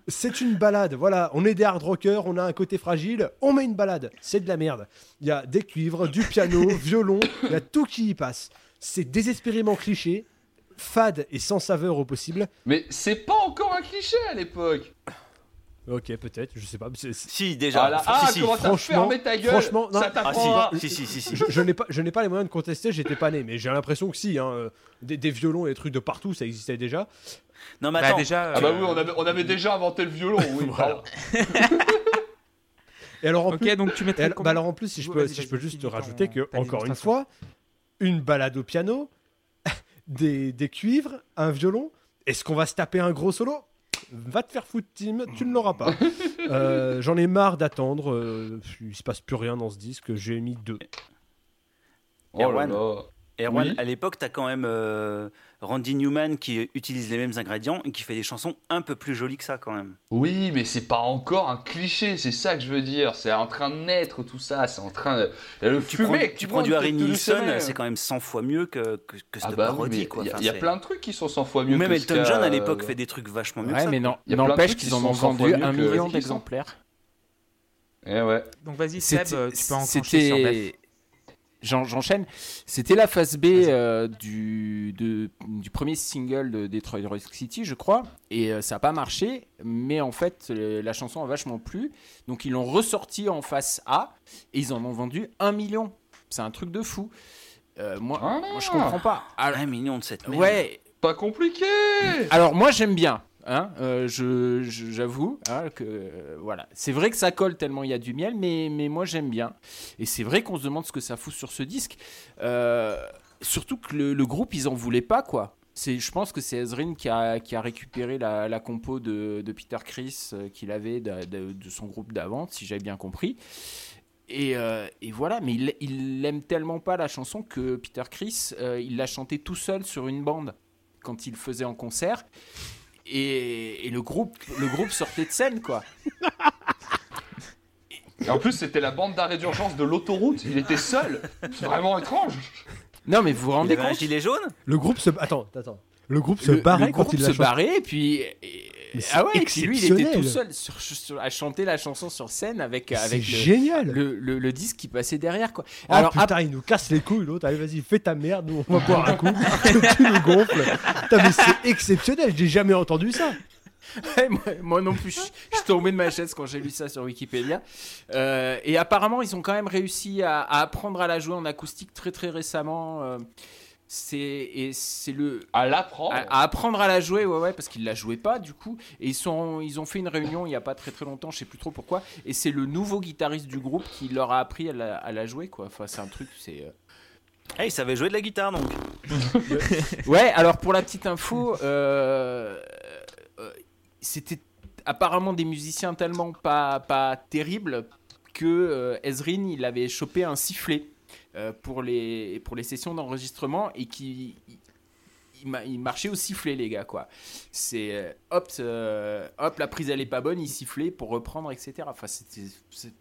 C'est une balade, voilà. On est des hard rockers, on a un côté fragile, on met une balade. C'est de la merde. Il y a des cuivres, du piano, violon, il y a tout qui y passe. C'est désespérément cliché, fade et sans saveur au possible. Mais c'est pas encore un cliché à l'époque. Ok, peut-être, je sais pas. c'est- c'est- Si, déjà. Ah, là, Si, ah, si. comment ça franchement- fermer ta gueule franchement, non. Ça Ah, si, si, si, si, si. je, je n'ai pas, je n'ai pas les moyens de contester, j'étais pas né, mais j'ai l'impression que si, hein, des, des violons et des trucs de partout, ça existait déjà. Non, mais Bah, attends. déjà, Ah bah euh, oui, on avait, on avait déjà inventé le violon, oui. (laughs) Et alors en plus, Ok, donc tu et alors, bah alors en plus, si je peux, vas-y, si je peux vas-y, juste te rajouter que encore une fois, une balade au piano, des, des cuivres, un violon. Est-ce qu'on va se taper un gros solo? Va te faire foutre, Tim, tu ne l'auras pas. (laughs) Euh, J'en ai marre d'attendre. euh, il se passe plus rien dans ce disque. J'ai mis deux. Oh Erwan. là. Erwan, Oui. à l'époque, t'as quand même euh, Randy Newman qui utilise les mêmes ingrédients et qui fait des chansons un peu plus jolies que ça quand même. Oui, mais c'est pas encore un cliché, c'est ça que je veux dire. C'est en train de naître tout ça, c'est en train de. Il y a le Tu prends, tu prends du Harry Nilsson, c'est quand même 100 fois mieux que, que, que cette Ah bah parodie. il y a- Enfin, il y, a c'est- plein de trucs qui sont 100 fois mieux Ou même que Elton John à l'époque euh, fait des trucs vachement mieux que Ouais, ça. mais non, n'empêche qu'ils qui en ont 100 fois vendu un que million d'exemplaires. Eh ouais. Donc vas-y, Seb, euh, tu peux Beth. C'était. J'en- J'enchaîne. C'était la phase B euh, du, de- du premier single de Detroit Rock City, je crois. Et euh, ça n'a pas marché. Mais en fait, euh, la chanson a vachement plu. Donc ils l'ont ressorti en face A. Et ils en ont vendu un million. C'est un truc de fou. Euh, moi, Ah. moi, je comprends pas. Alors, Un million de cette merde. ouais, Pas compliqué alors moi j'aime bien, hein, euh, je, j'avoue hein, que euh, voilà, c'est vrai que ça colle tellement il y a du miel, mais, mais moi j'aime bien. Et c'est vrai qu'on se demande ce que ça fout sur ce disque, Euh, surtout que le, groupe ils en voulaient pas quoi. Je pense que c'est Ezrin qui a, qui a récupéré la, la compo de, de Peter Chris qu'il avait de, son groupe d'avant, si j'avais bien compris. Et, et voilà, mais il, aime tellement pas la chanson que Peter Chris, il l'a chantée tout seul sur une bande quand il faisait en concert. Et, et le, groupe, le groupe sortait de scène, quoi. Et en plus, c'était la bande d'arrêt d'urgence de l'autoroute, il était seul. C'est vraiment étrange. Non, mais vous vous Il rendez un compte gilet jaune Le groupe se. Attends, attends. Le groupe se Le- barrait le quand groupe il se barrait, et puis et- Ah ouais, puis lui, il était tout seul sur, sur- à chanter la chanson sur scène avec, avec le, génial. le, le- le disque qui passait derrière. Quoi. Oh Alors, putain, il nous casse les couilles l'autre. Allez, vas-y, fais ta merde, nous on va boire un coup. (laughs) tu nous gonfles. C'est exceptionnel, j'ai jamais entendu ça. (laughs) Ouais, moi, moi non plus, je, je suis tombé de ma chaise quand j'ai lu ça sur Wikipédia. Euh, et apparemment, ils ont quand même réussi à, à apprendre à la jouer en acoustique très très récemment. euh, c'est et c'est le À l'apprendre. à, à apprendre à la jouer, ouais, ouais, parce qu'ils la jouaient pas du coup. Et ils sont, ils ont fait une réunion il y a pas très très longtemps, je sais plus trop pourquoi. Et c'est le nouveau guitariste du groupe qui leur a appris à la, à la jouer, quoi. Enfin, c'est un truc, c'est. euh, Ah, il savait jouer de la guitare donc. (laughs) Ouais, alors pour la petite info, euh, euh, c'était apparemment des musiciens tellement pas, pas terribles que euh, Ezrin il avait chopé un sifflet pour, les, pour les sessions d'enregistrement et qui il, il ma- il marchait au sifflet les gars quoi. C'est euh, hop euh, hop la prise elle est pas bonne, il sifflait pour reprendre etc. Enfin c'était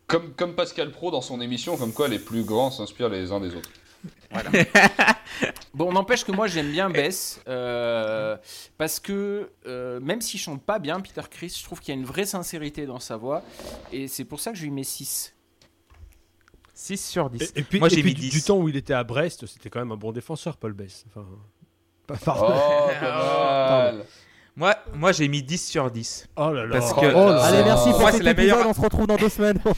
Comme, comme Pascal Pro dans son émission, comme quoi les plus grands s'inspirent les uns des autres. (laughs) Bon, n'empêche que moi j'aime bien Bess euh, parce que euh, même s'il chante pas bien, Peter Chris, je trouve qu'il y a une vraie sincérité dans sa voix et c'est pour ça que je lui mets 6. 6 sur 10. Et, et puis, Moi, j'ai mis du, 10. du temps où il était à Brest, c'était quand même un bon défenseur, Paul Bess. Enfin, pas Oh, pas (laughs) mal. Moi, moi j'ai mis 10 sur 10. Oh là là. Parce Oh que- là. Allez, merci pour Moi, c'est la meilleure- On se retrouve dans deux semaines. (laughs)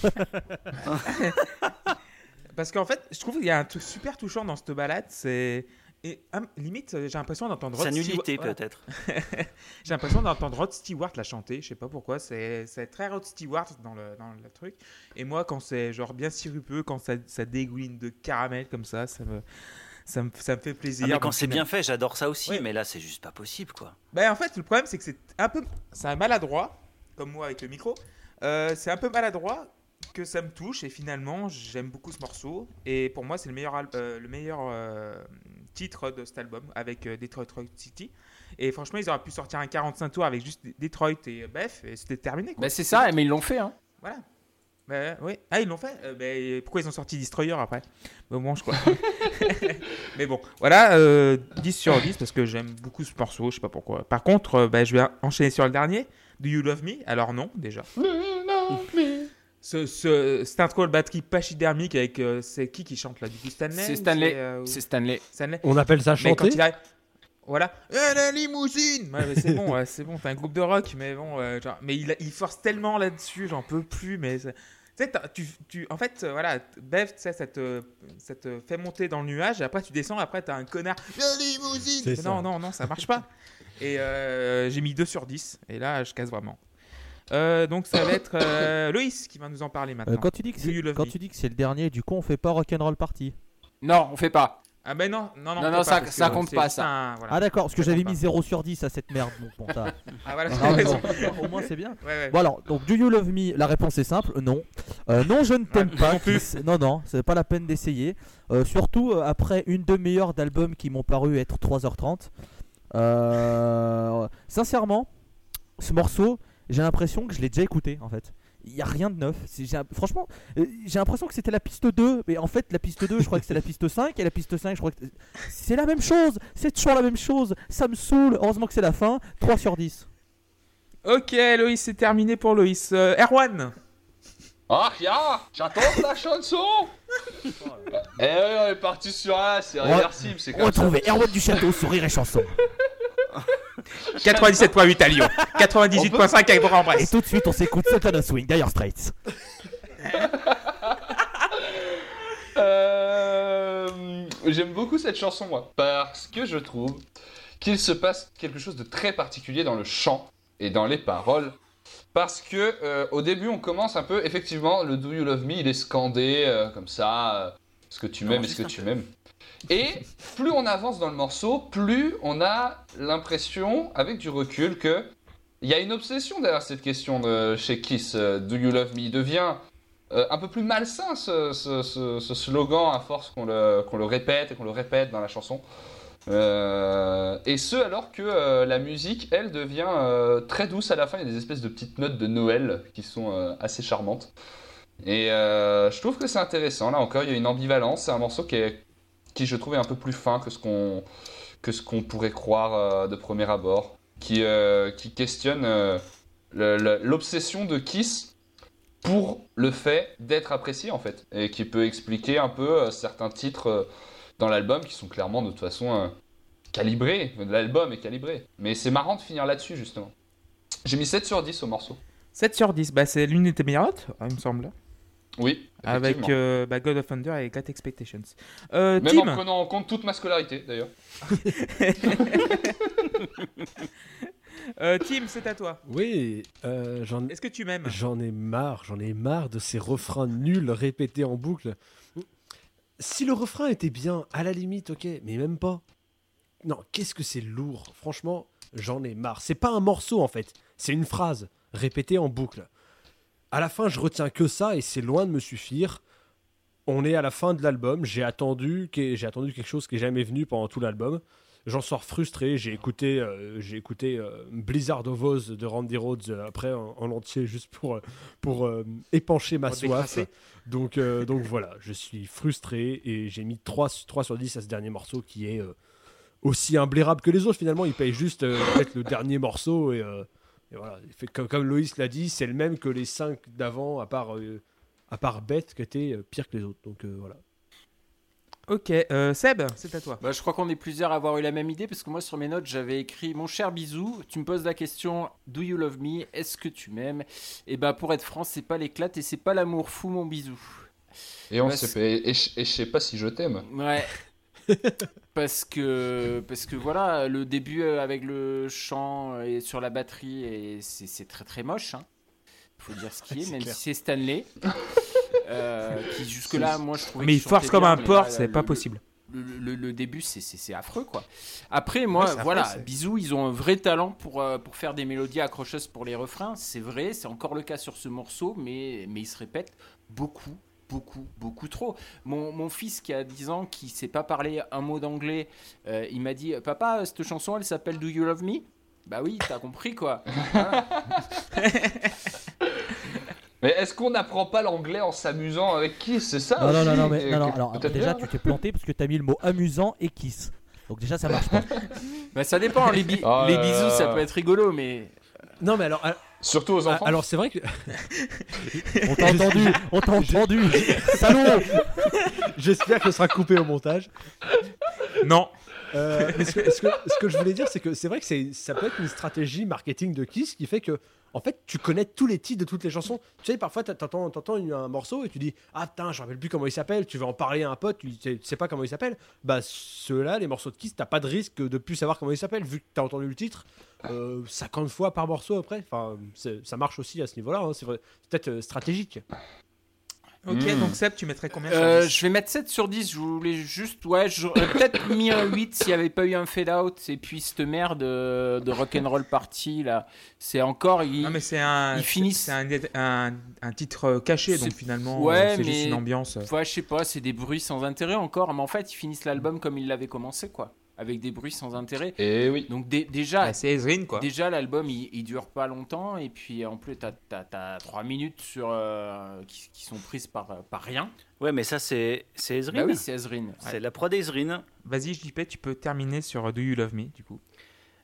Parce qu'en fait, je trouve qu'il y a un truc super touchant dans cette balade. C'est. Et hum, limite, euh, j'ai l'impression d'entendre Rod Sa nullité peut-être. (laughs) J'ai l'impression d'entendre Rod Stewart la chanter. Je sais pas pourquoi. C'est très Rod Stewart dans le, dans le truc. Et moi, quand c'est genre bien sirupeux, quand ça, ça dégouline de caramel comme ça, ça me, ça me, ça me fait plaisir. Ah, mais quand c'est bien fait, j'adore ça aussi, mais là c'est juste pas possible quoi. Ben, en fait, le problème, c'est que c'est un peu. C'est un maladroit, comme moi avec le micro. Euh, c'est un peu maladroit que ça me touche et finalement, j'aime beaucoup ce morceau. Et pour moi, c'est le meilleur, euh, le meilleur euh, titre de cet album avec euh, Detroit Rock City. Et franchement, ils auraient pu sortir un 45 tours avec juste Detroit et Beth et c'était terminé. Quoi. Bah, c'est ça, mais ils l'ont fait. Hein. Voilà. Ben, oui. Ah, ils l'ont fait Euh, ben, Pourquoi ils ont sorti Destroyer après? Bon, bon, je crois. (laughs) (laughs) Mais bon, voilà, euh, 10 sur 10 parce que j'aime beaucoup ce morceau, je sais pas pourquoi. Par contre, euh, ben, je vais enchaîner sur le dernier. Do You Love Me? Alors non, déjà. Ce, ce, cette intro de batterie pachydermique avec... euh, c'est qui qui chante là Du coup, Stanley C'est ou Stanley. euh, ou- C'est Stanley. Stanley On appelle ça mais quand chanter. il arrive, voilà, Eh, la limousine. Ouais, mais c'est bon, ouais, c'est bon, t'es un groupe de rock, mais bon, euh, genre, mais il, il force tellement là-dessus, j'en peux plus, mais c'est- tu sais, t'as- tu, tu, en fait, euh, voilà, Bev, tu sais, ça te, ça te fait monter dans le nuage, et après tu descends, après t'as un connard, la limousine. C'est Mais ça. Non, non, non, ça marche pas. Et euh, j'ai mis 2 sur 10, et là, je casse vraiment. Euh, donc ça va être euh, Loïs qui va nous en parler maintenant. Euh, quand tu dis que c'est quand me? tu dis que c'est le dernier, du coup, on fait pas Rock'n'Roll Party. Non, on fait pas. Ah ben non, non, non, Non, ça- ça compte pas, ça. un- voilà. Ah d'accord, parce que j'avais mis pas. 0 sur 10 à cette merde. Bon, t'as- (laughs) Ah voilà, Ah, t'as raison. bon, Au moins c'est bien. (laughs) Ouais, ouais. Bon alors, donc Do You Love Me La réponse est simple, non. Euh, non, je ne t'aime Ouais, pas. non plus. Non, non, c'est pas la peine d'essayer. Euh, surtout euh, après une demi-heure d'albums qui m'ont paru être 3h30. Euh, sincèrement, ce morceau, j'ai l'impression que je l'ai déjà écouté en fait. Il n'y a rien de neuf. Franchement, euh, j'ai l'impression que c'était la piste 2, mais en fait, la piste 2, je crois que c'est la piste 5, et la piste 5, je crois que c'est la même chose. C'est toujours la même chose. Ça me saoule. Heureusement que c'est la fin. 3 sur 10. Ok, Loïs, c'est terminé pour Loïs. Euh, Erwan Ah, ya J'attends la chanson Eh oui, on est parti sur un, c'est réversible, c'est comme. Retrouvez Erwan du Château, sourire et chanson. (laughs) 97.8 à Lyon, 98.5 à Et Bourg-en-Bresse. tout de suite, on s'écoute Sultan of Swing, Dire Straits. (laughs) Euh, J'aime beaucoup cette chanson, moi, parce que je trouve qu'il se passe quelque chose de très particulier dans le chant et dans les paroles. Parce que euh, au début, on commence un peu, effectivement, le Do You Love Me, il est scandé euh, comme ça, euh, est-ce que tu m'aimes, est-ce que tu m'aimes? Et plus on avance dans le morceau, plus on a l'impression, avec du recul, que il y a une obsession derrière cette question de chez Kiss, euh, Do You Love Me, il devient euh, un peu plus malsain ce, ce- slogan à force qu'on le, répète et qu'on le répète dans la chanson. Euh, et ce alors que la musique, elle, devient très douce à la fin. Il y a des espèces de petites notes de Noël qui sont assez charmantes. Et je trouve que c'est intéressant. Là encore, il y a une ambivalence. C'est un morceau qui, est, qui je trouve, est un peu plus fin que ce qu'on que ce qu'on pourrait croire euh, de premier abord. qui, euh, qui questionne euh, l'obsession de Kiss pour le fait d'être apprécié en fait, et qui peut expliquer un peu certains titres dans l'album qui sont clairement de toute façon calibrés. L'album est calibré. Mais c'est marrant de finir là-dessus justement. J'ai mis 7 sur 10 au morceau. 7 sur 10, bah, c'est l'une de tes meilleures notes, il me semble. Oui, Avec euh, bah, God of Thunder et Great Expectations. Euh, Même en Tim, prenant en compte toute ma scolarité d'ailleurs. (laughs) euh, Tim, c'est à toi. Oui, euh, j'en Est-ce que tu m'aimes? J'en ai marre, j'en ai marre de ces refrains nuls répétés en boucle. Si le refrain était bien, à la limite, ok, mais même pas. Non, qu'est-ce que c'est lourd. Franchement, j'en ai marre. C'est pas un morceau en fait, c'est une phrase répétée en boucle. À la fin, je retiens que ça et c'est loin de me suffire. On est à la fin de l'album. J'ai attendu, j'ai attendu quelque chose qui est jamais venu pendant tout l'album. J'en sors frustré. J'ai écouté, euh, j'ai écouté euh, Blizzard of Oz de Randy Rhodes euh, après en, en entier juste pour, pour épancher ma soif. Donc, donc voilà, je suis frustré et j'ai mis 3, 3 sur 10 à ce dernier morceau qui est aussi imblairable que les autres. Finalement, il paye juste peut-être le dernier morceau et, et voilà. Il fait, comme, comme Loïs l'a dit, c'est le même que les 5 d'avant, à part, euh, à part Beth qui était euh, pire que les autres. Donc euh, voilà. Ok, euh, Seb, c'est à toi. Bah, je crois qu'on est plusieurs à avoir eu la même idée parce que moi sur mes notes j'avais écrit mon cher bisou, tu me poses la question Do you love me? Est-ce que tu m'aimes? Et bah pour être franc c'est pas l'éclate et c'est pas l'amour fou mon bisou. Et on Bah, sait pas- et, et je sais pas si je t'aime. Ouais. (laughs) (laughs) parce que parce que voilà le début euh, avec le chant et sur la batterie et c'est c'est très très moche. Hein. Faut dire ce qui (laughs) est, même clair. si c'est Stanley. euh, qui jusque là moi je trouvais Mais il force comme bien, un porc, c'est pas le- possible. le, le- le début, c'est- c'est c'est affreux, quoi. Après, moi, Ouais, c'est affreux, voilà, bisous, ils ont un vrai talent pour, euh, pour faire des mélodies accrocheuses pour les refrains. C'est vrai, c'est encore le cas sur ce morceau, mais, mais ils se répètent beaucoup, beaucoup, beaucoup trop. Mon, mon fils qui a 10 ans, qui sait pas parler un mot d'anglais, euh, il m'a dit Papa, cette chanson, elle s'appelle Do You Love Me? Bah oui, t'as compris, quoi. Voilà. (laughs) Mais est-ce qu'on n'apprend pas l'anglais en s'amusant avec Kiss C'est ça Non, non, non, aussi, non, mais, et non, non, alors déjà tu t'es planté parce que t'as mis le mot amusant et kiss. Donc déjà ça marche pas. (laughs) bah, ça dépend, les, bi- Oh les bisous, ça peut être rigolo, mais. Non, mais alors, ah, Surtout aux ah, enfants. alors c'est vrai que (laughs) On t'a entendu, on t'a entendu. (laughs) Salaud j'espère que ce sera coupé au montage. Non. Euh, mais ce, que, ce que- ce que je voulais dire, c'est que c'est vrai que c'est- ça peut être une stratégie marketing de Kiss qui fait que, en fait, tu connais tous les titres de toutes les chansons. Tu sais, parfois, t'entends, t'entends un morceau et tu dis Ah, putain, je me rappelle plus comment il s'appelle. Tu vas en parler à un pote, tu sais, tu sais pas comment il s'appelle. Bah, ceux-là, les morceaux de Kiss, t'as pas de risque de plus savoir comment il s'appelle, vu que t'as entendu le titre euh, 50 fois par morceau après. Enfin, ça marche aussi à ce niveau-là. hein. C'est peut-être euh, stratégique. Ok, Hmm. donc Seb, tu mettrais combien sur Euh, 10 je vais mettre 7 sur 10. Je voulais juste. Ouais, j'aurais peut-être (coughs) mis un 8 s'il n'y avait pas eu un fade-out. Et puis cette merde euh, de Rock'n'Roll Party, là. C'est encore. il- Non, mais c'est un, ils finissent- c'est un, un, un titre euh, caché, donc finalement, Ouais, euh, c'est juste une ambiance. Ouais, je sais pas, c'est des bruits sans intérêt encore. Mais en fait, ils finissent l'album comme ils l'avaient commencé, quoi. Avec des bruits sans intérêt. Et oui. Donc dé- déjà, Bah, c'est Ezrin, quoi. Déjà, l'album, il, il dure pas longtemps. Et puis, en plus, t'as as, 3 minutes sur, euh, qui, qui sont prises par, par rien. Ouais, mais ça, c'est c'est Ezrin. Bah oui, c'est Ezrin. c'est la prod Ezrin. Vas-y, JP, tu peux terminer sur Do You Love Me, du coup.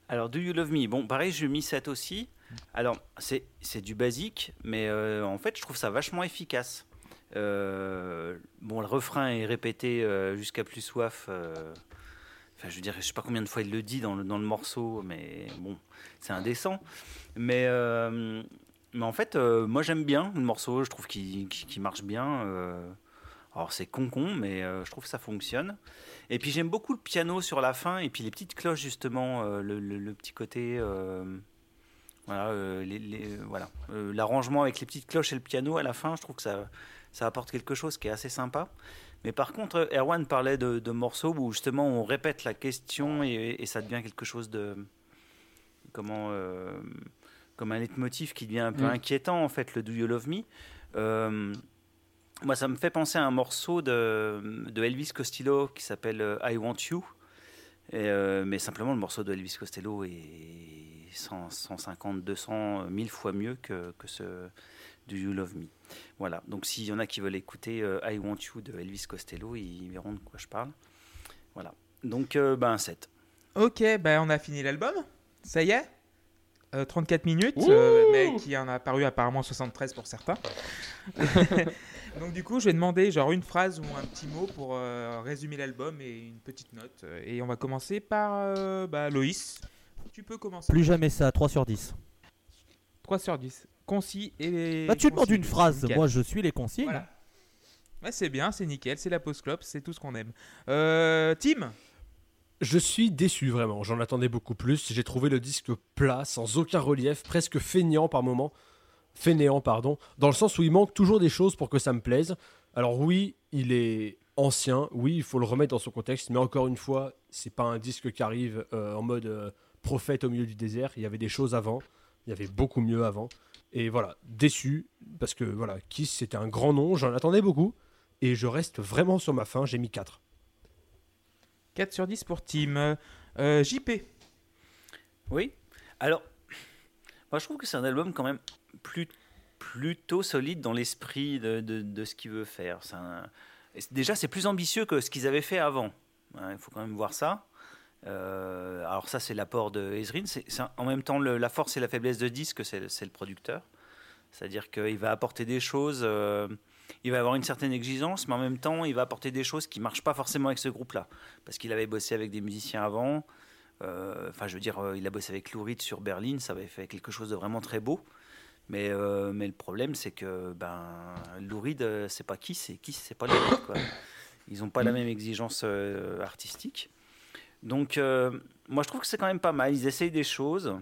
Alors, Do You Love Me Bon, pareil, j'ai mis 7 aussi. Alors, c'est c'est du basique, mais euh, en fait, je trouve ça vachement efficace. Euh, bon, le refrain est répété euh, jusqu'à plus soif. Enfin, je veux dire, je sais pas combien de fois il le dit dans le, morceau, mais bon, c'est indécent. Mais, euh, en fait, euh, moi j'aime bien le morceau, je trouve qu'il marche bien. euh. alors c'est con-con, mais je trouve que ça fonctionne. Et puis j'aime beaucoup le piano sur la fin, et puis les petites cloches justement, le, petit côté... voilà, l'arrangement avec les petites cloches et le piano à la fin, je trouve que ça apporte quelque chose qui est assez sympa. Mais par contre, Erwan parlait de, de morceaux où justement on répète la question et, et ça devient quelque chose de. Comment. euh, comme un leitmotiv qui devient un peu Mm. inquiétant en fait, le Do You Love Me. Euh, moi, ça me fait penser à un morceau de, de Elvis Costello qui s'appelle euh, I Want You. Et, euh, mais simplement, le morceau de Elvis Costello est 100, 150, 200, 1000 fois mieux que, que ce Do You Love Me. Voilà, donc s'il y en a qui veulent écouter euh, I Want You de Elvis Costello, ils verront de quoi je parle. Voilà, donc euh, ben 7. Ok, bah on a fini l'album. Ça y est euh, 34 minutes, Ouh euh, mais qui en a paru apparemment 73 pour certains. (laughs) Donc du coup, je vais demander genre une phrase ou un petit mot pour euh, résumer l'album et une petite note. Et on va commencer par euh, bah, Loïs. Tu peux commencer. Plus jamais ça, 3 sur 10. 3 sur 10. Concis et... Bah, tu demandes une phrase, nickel. moi je suis les consignes. Voilà. Ouais, c'est bien, c'est nickel, c'est la post club, c'est tout ce qu'on aime. Euh, Tim Je suis déçu vraiment, j'en attendais beaucoup plus. J'ai trouvé le disque plat, sans aucun relief, presque feignant par moments. Fainéant, pardon. Dans le sens où il manque toujours des choses pour que ça me plaise. Alors oui, il est ancien, oui, il faut le remettre dans son contexte, mais encore une fois, c'est pas un disque qui arrive euh, en mode euh, prophète au milieu du désert. Il y avait des choses avant, il y avait beaucoup mieux avant. Et voilà, déçu, parce que voilà, Kiss c'était un grand nom, j'en attendais beaucoup, et je reste vraiment sur ma fin, j'ai mis 4. 4 sur 10 pour Tim. Euh, JP Oui. Alors, moi je trouve que c'est un album quand même plus, plutôt solide dans l'esprit de, de- de ce qu'il veut faire. Un- Déjà, c'est plus ambitieux que ce qu'ils avaient fait avant. Hein, Il faut quand même voir ça. Euh, alors ça, c'est l'apport de Ezrin. C'est, en même temps la force et la faiblesse de disque, c'est, le- producteur. C'est-à-dire qu'il va apporter des choses, euh, il va avoir une certaine exigence, mais en même temps, il va apporter des choses qui marchent pas forcément avec ce groupe-là. Parce qu'il avait bossé avec des musiciens avant. Euh, Enfin, je veux dire, il a bossé avec Lou Reed sur Berlin, ça avait fait quelque chose de vraiment très beau. Mais, mais le problème, c'est que ben, Lou Reed, c'est pas qui, c'est qui, c'est pas Lou Reed, quoi. Ils n'ont pas la même exigence artistique. Donc, euh, moi, je trouve que c'est quand même pas mal. Ils essayent des choses.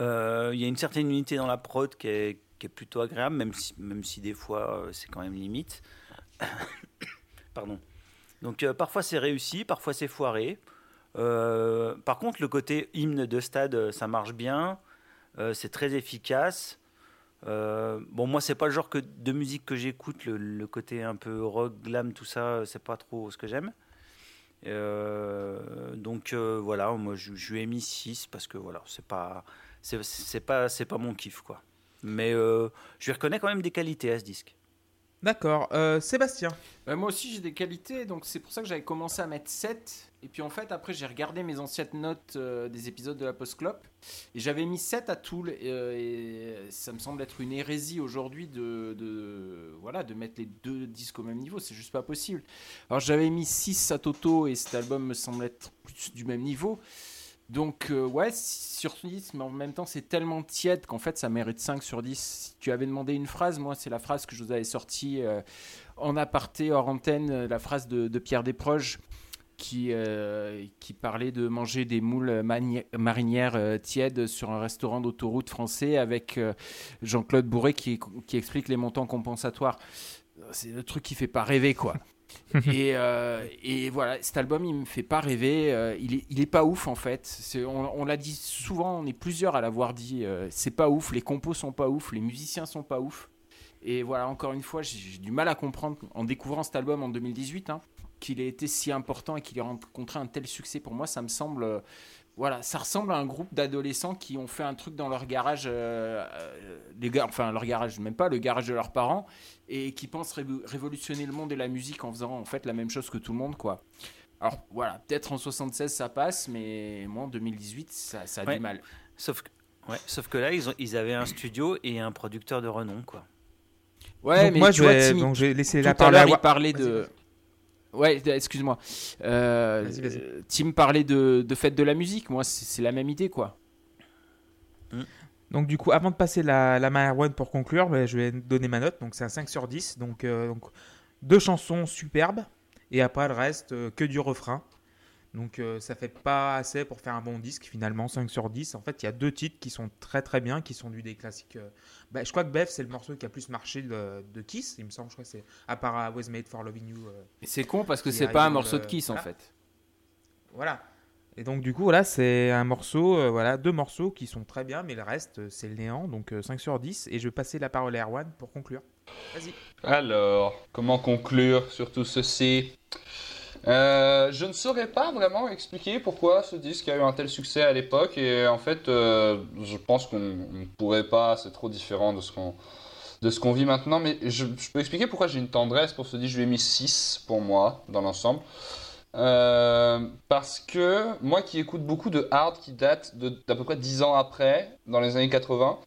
Euh, Il y a une certaine unité dans la prod qui est, plutôt agréable, même si, même si des fois, euh, c'est quand même limite. (coughs) Pardon. Donc, parfois, c'est réussi, parfois, c'est foiré. Par contre, le côté hymne de stade, ça marche bien. C'est très efficace. Bon, moi, c'est pas le genre de musique que j'écoute. Le côté un peu rock, glam, tout ça, c'est pas trop ce que j'aime. Euh, donc euh, voilà, moi, je, je lui ai mis 6 parce que voilà, c'est pas, c'est, c'est pas, c'est pas mon kiff quoi. Mais euh, je lui reconnais quand même des qualités à ce disque. D'accord. Euh, Sébastien Bah, moi aussi j'ai des qualités, donc c'est pour ça que j'avais commencé à mettre 7. Et puis en fait après j'ai regardé mes anciennes notes euh, des épisodes de la Post Clop. Et j'avais mis 7 à Tool. Et, euh, et ça me semble être une hérésie aujourd'hui de, voilà, de mettre les deux disques au même niveau. C'est juste pas possible. Alors j'avais mis 6 à Toto et cet album me semble être du même niveau. Donc euh, ouais, 6 sur 10, mais en même temps c'est tellement tiède qu'en fait ça mérite 5 sur 10. Si tu avais demandé une phrase, moi c'est la phrase que je vous avais sortie euh, en aparté hors antenne, euh, la phrase de Pierre Desproges qui, euh, qui parlait de manger des moules marinières euh, tièdes sur un restaurant d'autoroute français avec euh, Jean-Claude Bourré qui, qui explique les montants compensatoires. C'est le truc qui fait pas rêver quoi. (laughs) et, et voilà, cet album, il me fait pas rêver. il, est, il est pas ouf en fait. On, on l'a dit souvent, on est plusieurs à l'avoir dit. c'est pas ouf, les compos sont pas ouf, les musiciens sont pas ouf. Et voilà, encore une fois, j'ai j'ai du mal à comprendre en découvrant cet album en 2018 hein, qu'il ait été si important et qu'il ait rencontré un tel succès. Pour moi, ça me semble. euh, voilà, ça ressemble à un groupe d'adolescents qui ont fait un truc dans leur garage, euh, euh, les enfin leur garage, même pas le garage de leurs parents, et qui pensent ré- révolutionner le monde et la musique en faisant en fait la même chose que tout le monde, quoi. Alors voilà, peut-être en 76 ça passe, mais moi en 2018 ça, ça a Ouais. du mal. Sauf que, ouais, sauf que là, ils, ont- ils avaient un studio et un producteur de renom quoi. Ouais, Donc mais moi, tu je vois, vais, Tim, donc, je vais laisser tout la parole à il parlait de. Ouais, excuse-moi. Euh, Vas-y, vas-y. Tim parlait de, de fête de la musique. Moi, c'est c'est la même idée, quoi. Donc du coup, avant de passer la, la main à Erwan pour conclure, bah, je vais donner ma note. Donc c'est un 5 sur 10. Donc, euh, donc, deux chansons superbes. Et après le reste, euh, que du refrain. Donc euh, ça fait pas assez pour faire un bon disque finalement, 5 sur 10. En fait, il y a deux titres qui sont très très bien, qui sont du des classiques. euh, bah, je crois que Bev, c'est le morceau qui a plus marché de, de Kiss, il me semble. Je crois que c'est à part I Was Made for Loving You. euh, Et c'est con parce que c'est pas un morceau de euh, Kiss en fait. Voilà. Et donc du coup, voilà, c'est un morceau, euh, voilà, deux morceaux qui sont très bien, mais le reste, euh, c'est le néant. Donc euh, 5 sur 10. Et je vais passer la parole à Erwan pour conclure. Vas-y. Alors, comment conclure sur tout ceci? Euh, Je ne saurais pas vraiment expliquer pourquoi ce disque a eu un tel succès à l'époque et en fait, euh, je pense qu'on ne pourrait pas, c'est trop différent de ce qu'on de ce qu'on vit maintenant, mais je, peux expliquer pourquoi j'ai une tendresse pour ce disque. Je lui ai mis 6 pour moi dans l'ensemble. Euh, parce que moi qui écoute beaucoup de hard qui date d'à peu près 10 ans après, dans les années 80,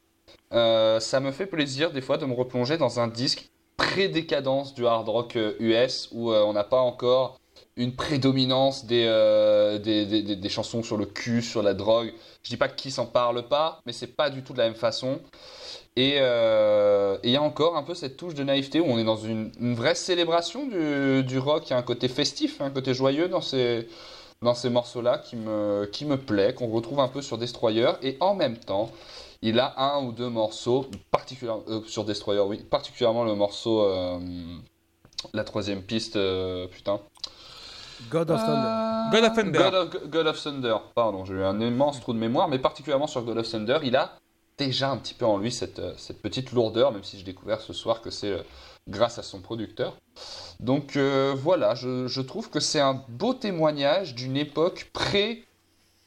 euh, ça me fait plaisir des fois de me replonger dans un disque pré-décadence du hard rock US où on n'a pas encore une prédominance des, euh, des, des- des- chansons sur le cul, sur la drogue. Je dis pas qui s'en parle pas, mais c'est pas du tout de la même façon. Et euh, et il y a encore un peu cette touche de naïveté où on est dans une, vraie célébration du, du rock. Il y a un côté festif, un côté joyeux dans ces, dans ces morceaux-là qui me, qui me plaît, qu'on retrouve un peu sur Destroyer. Et en même temps, il a un ou deux morceaux, particulièrement euh, sur Destroyer, oui, particulièrement le morceau, la troisième piste, putain. God of Thunder. Euh, God of Thunder. God of, God of Thunder, pardon, j'ai eu un immense trou de mémoire, mais particulièrement sur God of Thunder, il a déjà un petit peu en lui cette, euh, cette petite lourdeur, même si j'ai découvert ce soir que c'est euh, grâce à son producteur. Donc euh, voilà, je, je trouve que c'est un beau témoignage d'une époque pré,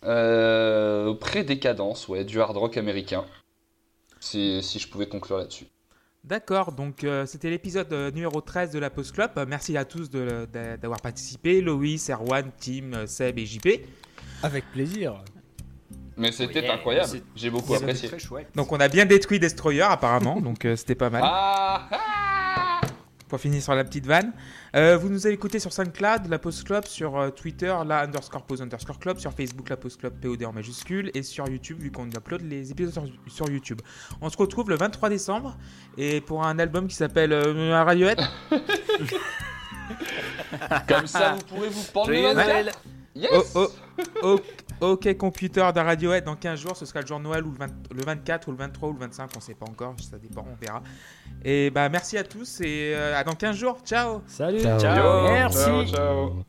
euh, pré-décadence, ouais, du hard rock américain. Si, si je pouvais conclure là-dessus. D'accord, donc euh, c'était l'épisode euh, numéro 13 de la Post Club. Euh, merci à tous de- de- d'avoir participé, Loïs, Erwan, Tim, Seb et JP. Avec plaisir. Mais c'était Yeah, incroyable, j'ai beaucoup C'était apprécié. très chouette. Donc on a bien détruit Destroyer apparemment, donc euh, c'était pas mal. Ah, ah Pour finir sur la petite vanne. Euh, vous nous avez écouté sur SoundCloud, la Post Club, sur euh, Twitter, la underscore pause underscore club, sur Facebook, la Post Club POD en majuscule, et sur YouTube, vu qu'on upload les épisodes sur, sur YouTube. On se retrouve le 23 décembre, et pour un album qui s'appelle euh, Radiohead. Comme ça, vous pourrez vous pendre le Joyeux 24. Noël Yes Oh, oh, oh, ok, computer de Radiohead dans 15 jours, ce sera le jour de Noël ou le, 20 le 24 ou le 23 ou le 25, on sait pas encore, ça dépend, on verra. Et bah merci à tous et euh, à dans 15 jours, ciao Salut. Ciao. Merci. Ciao, ciao.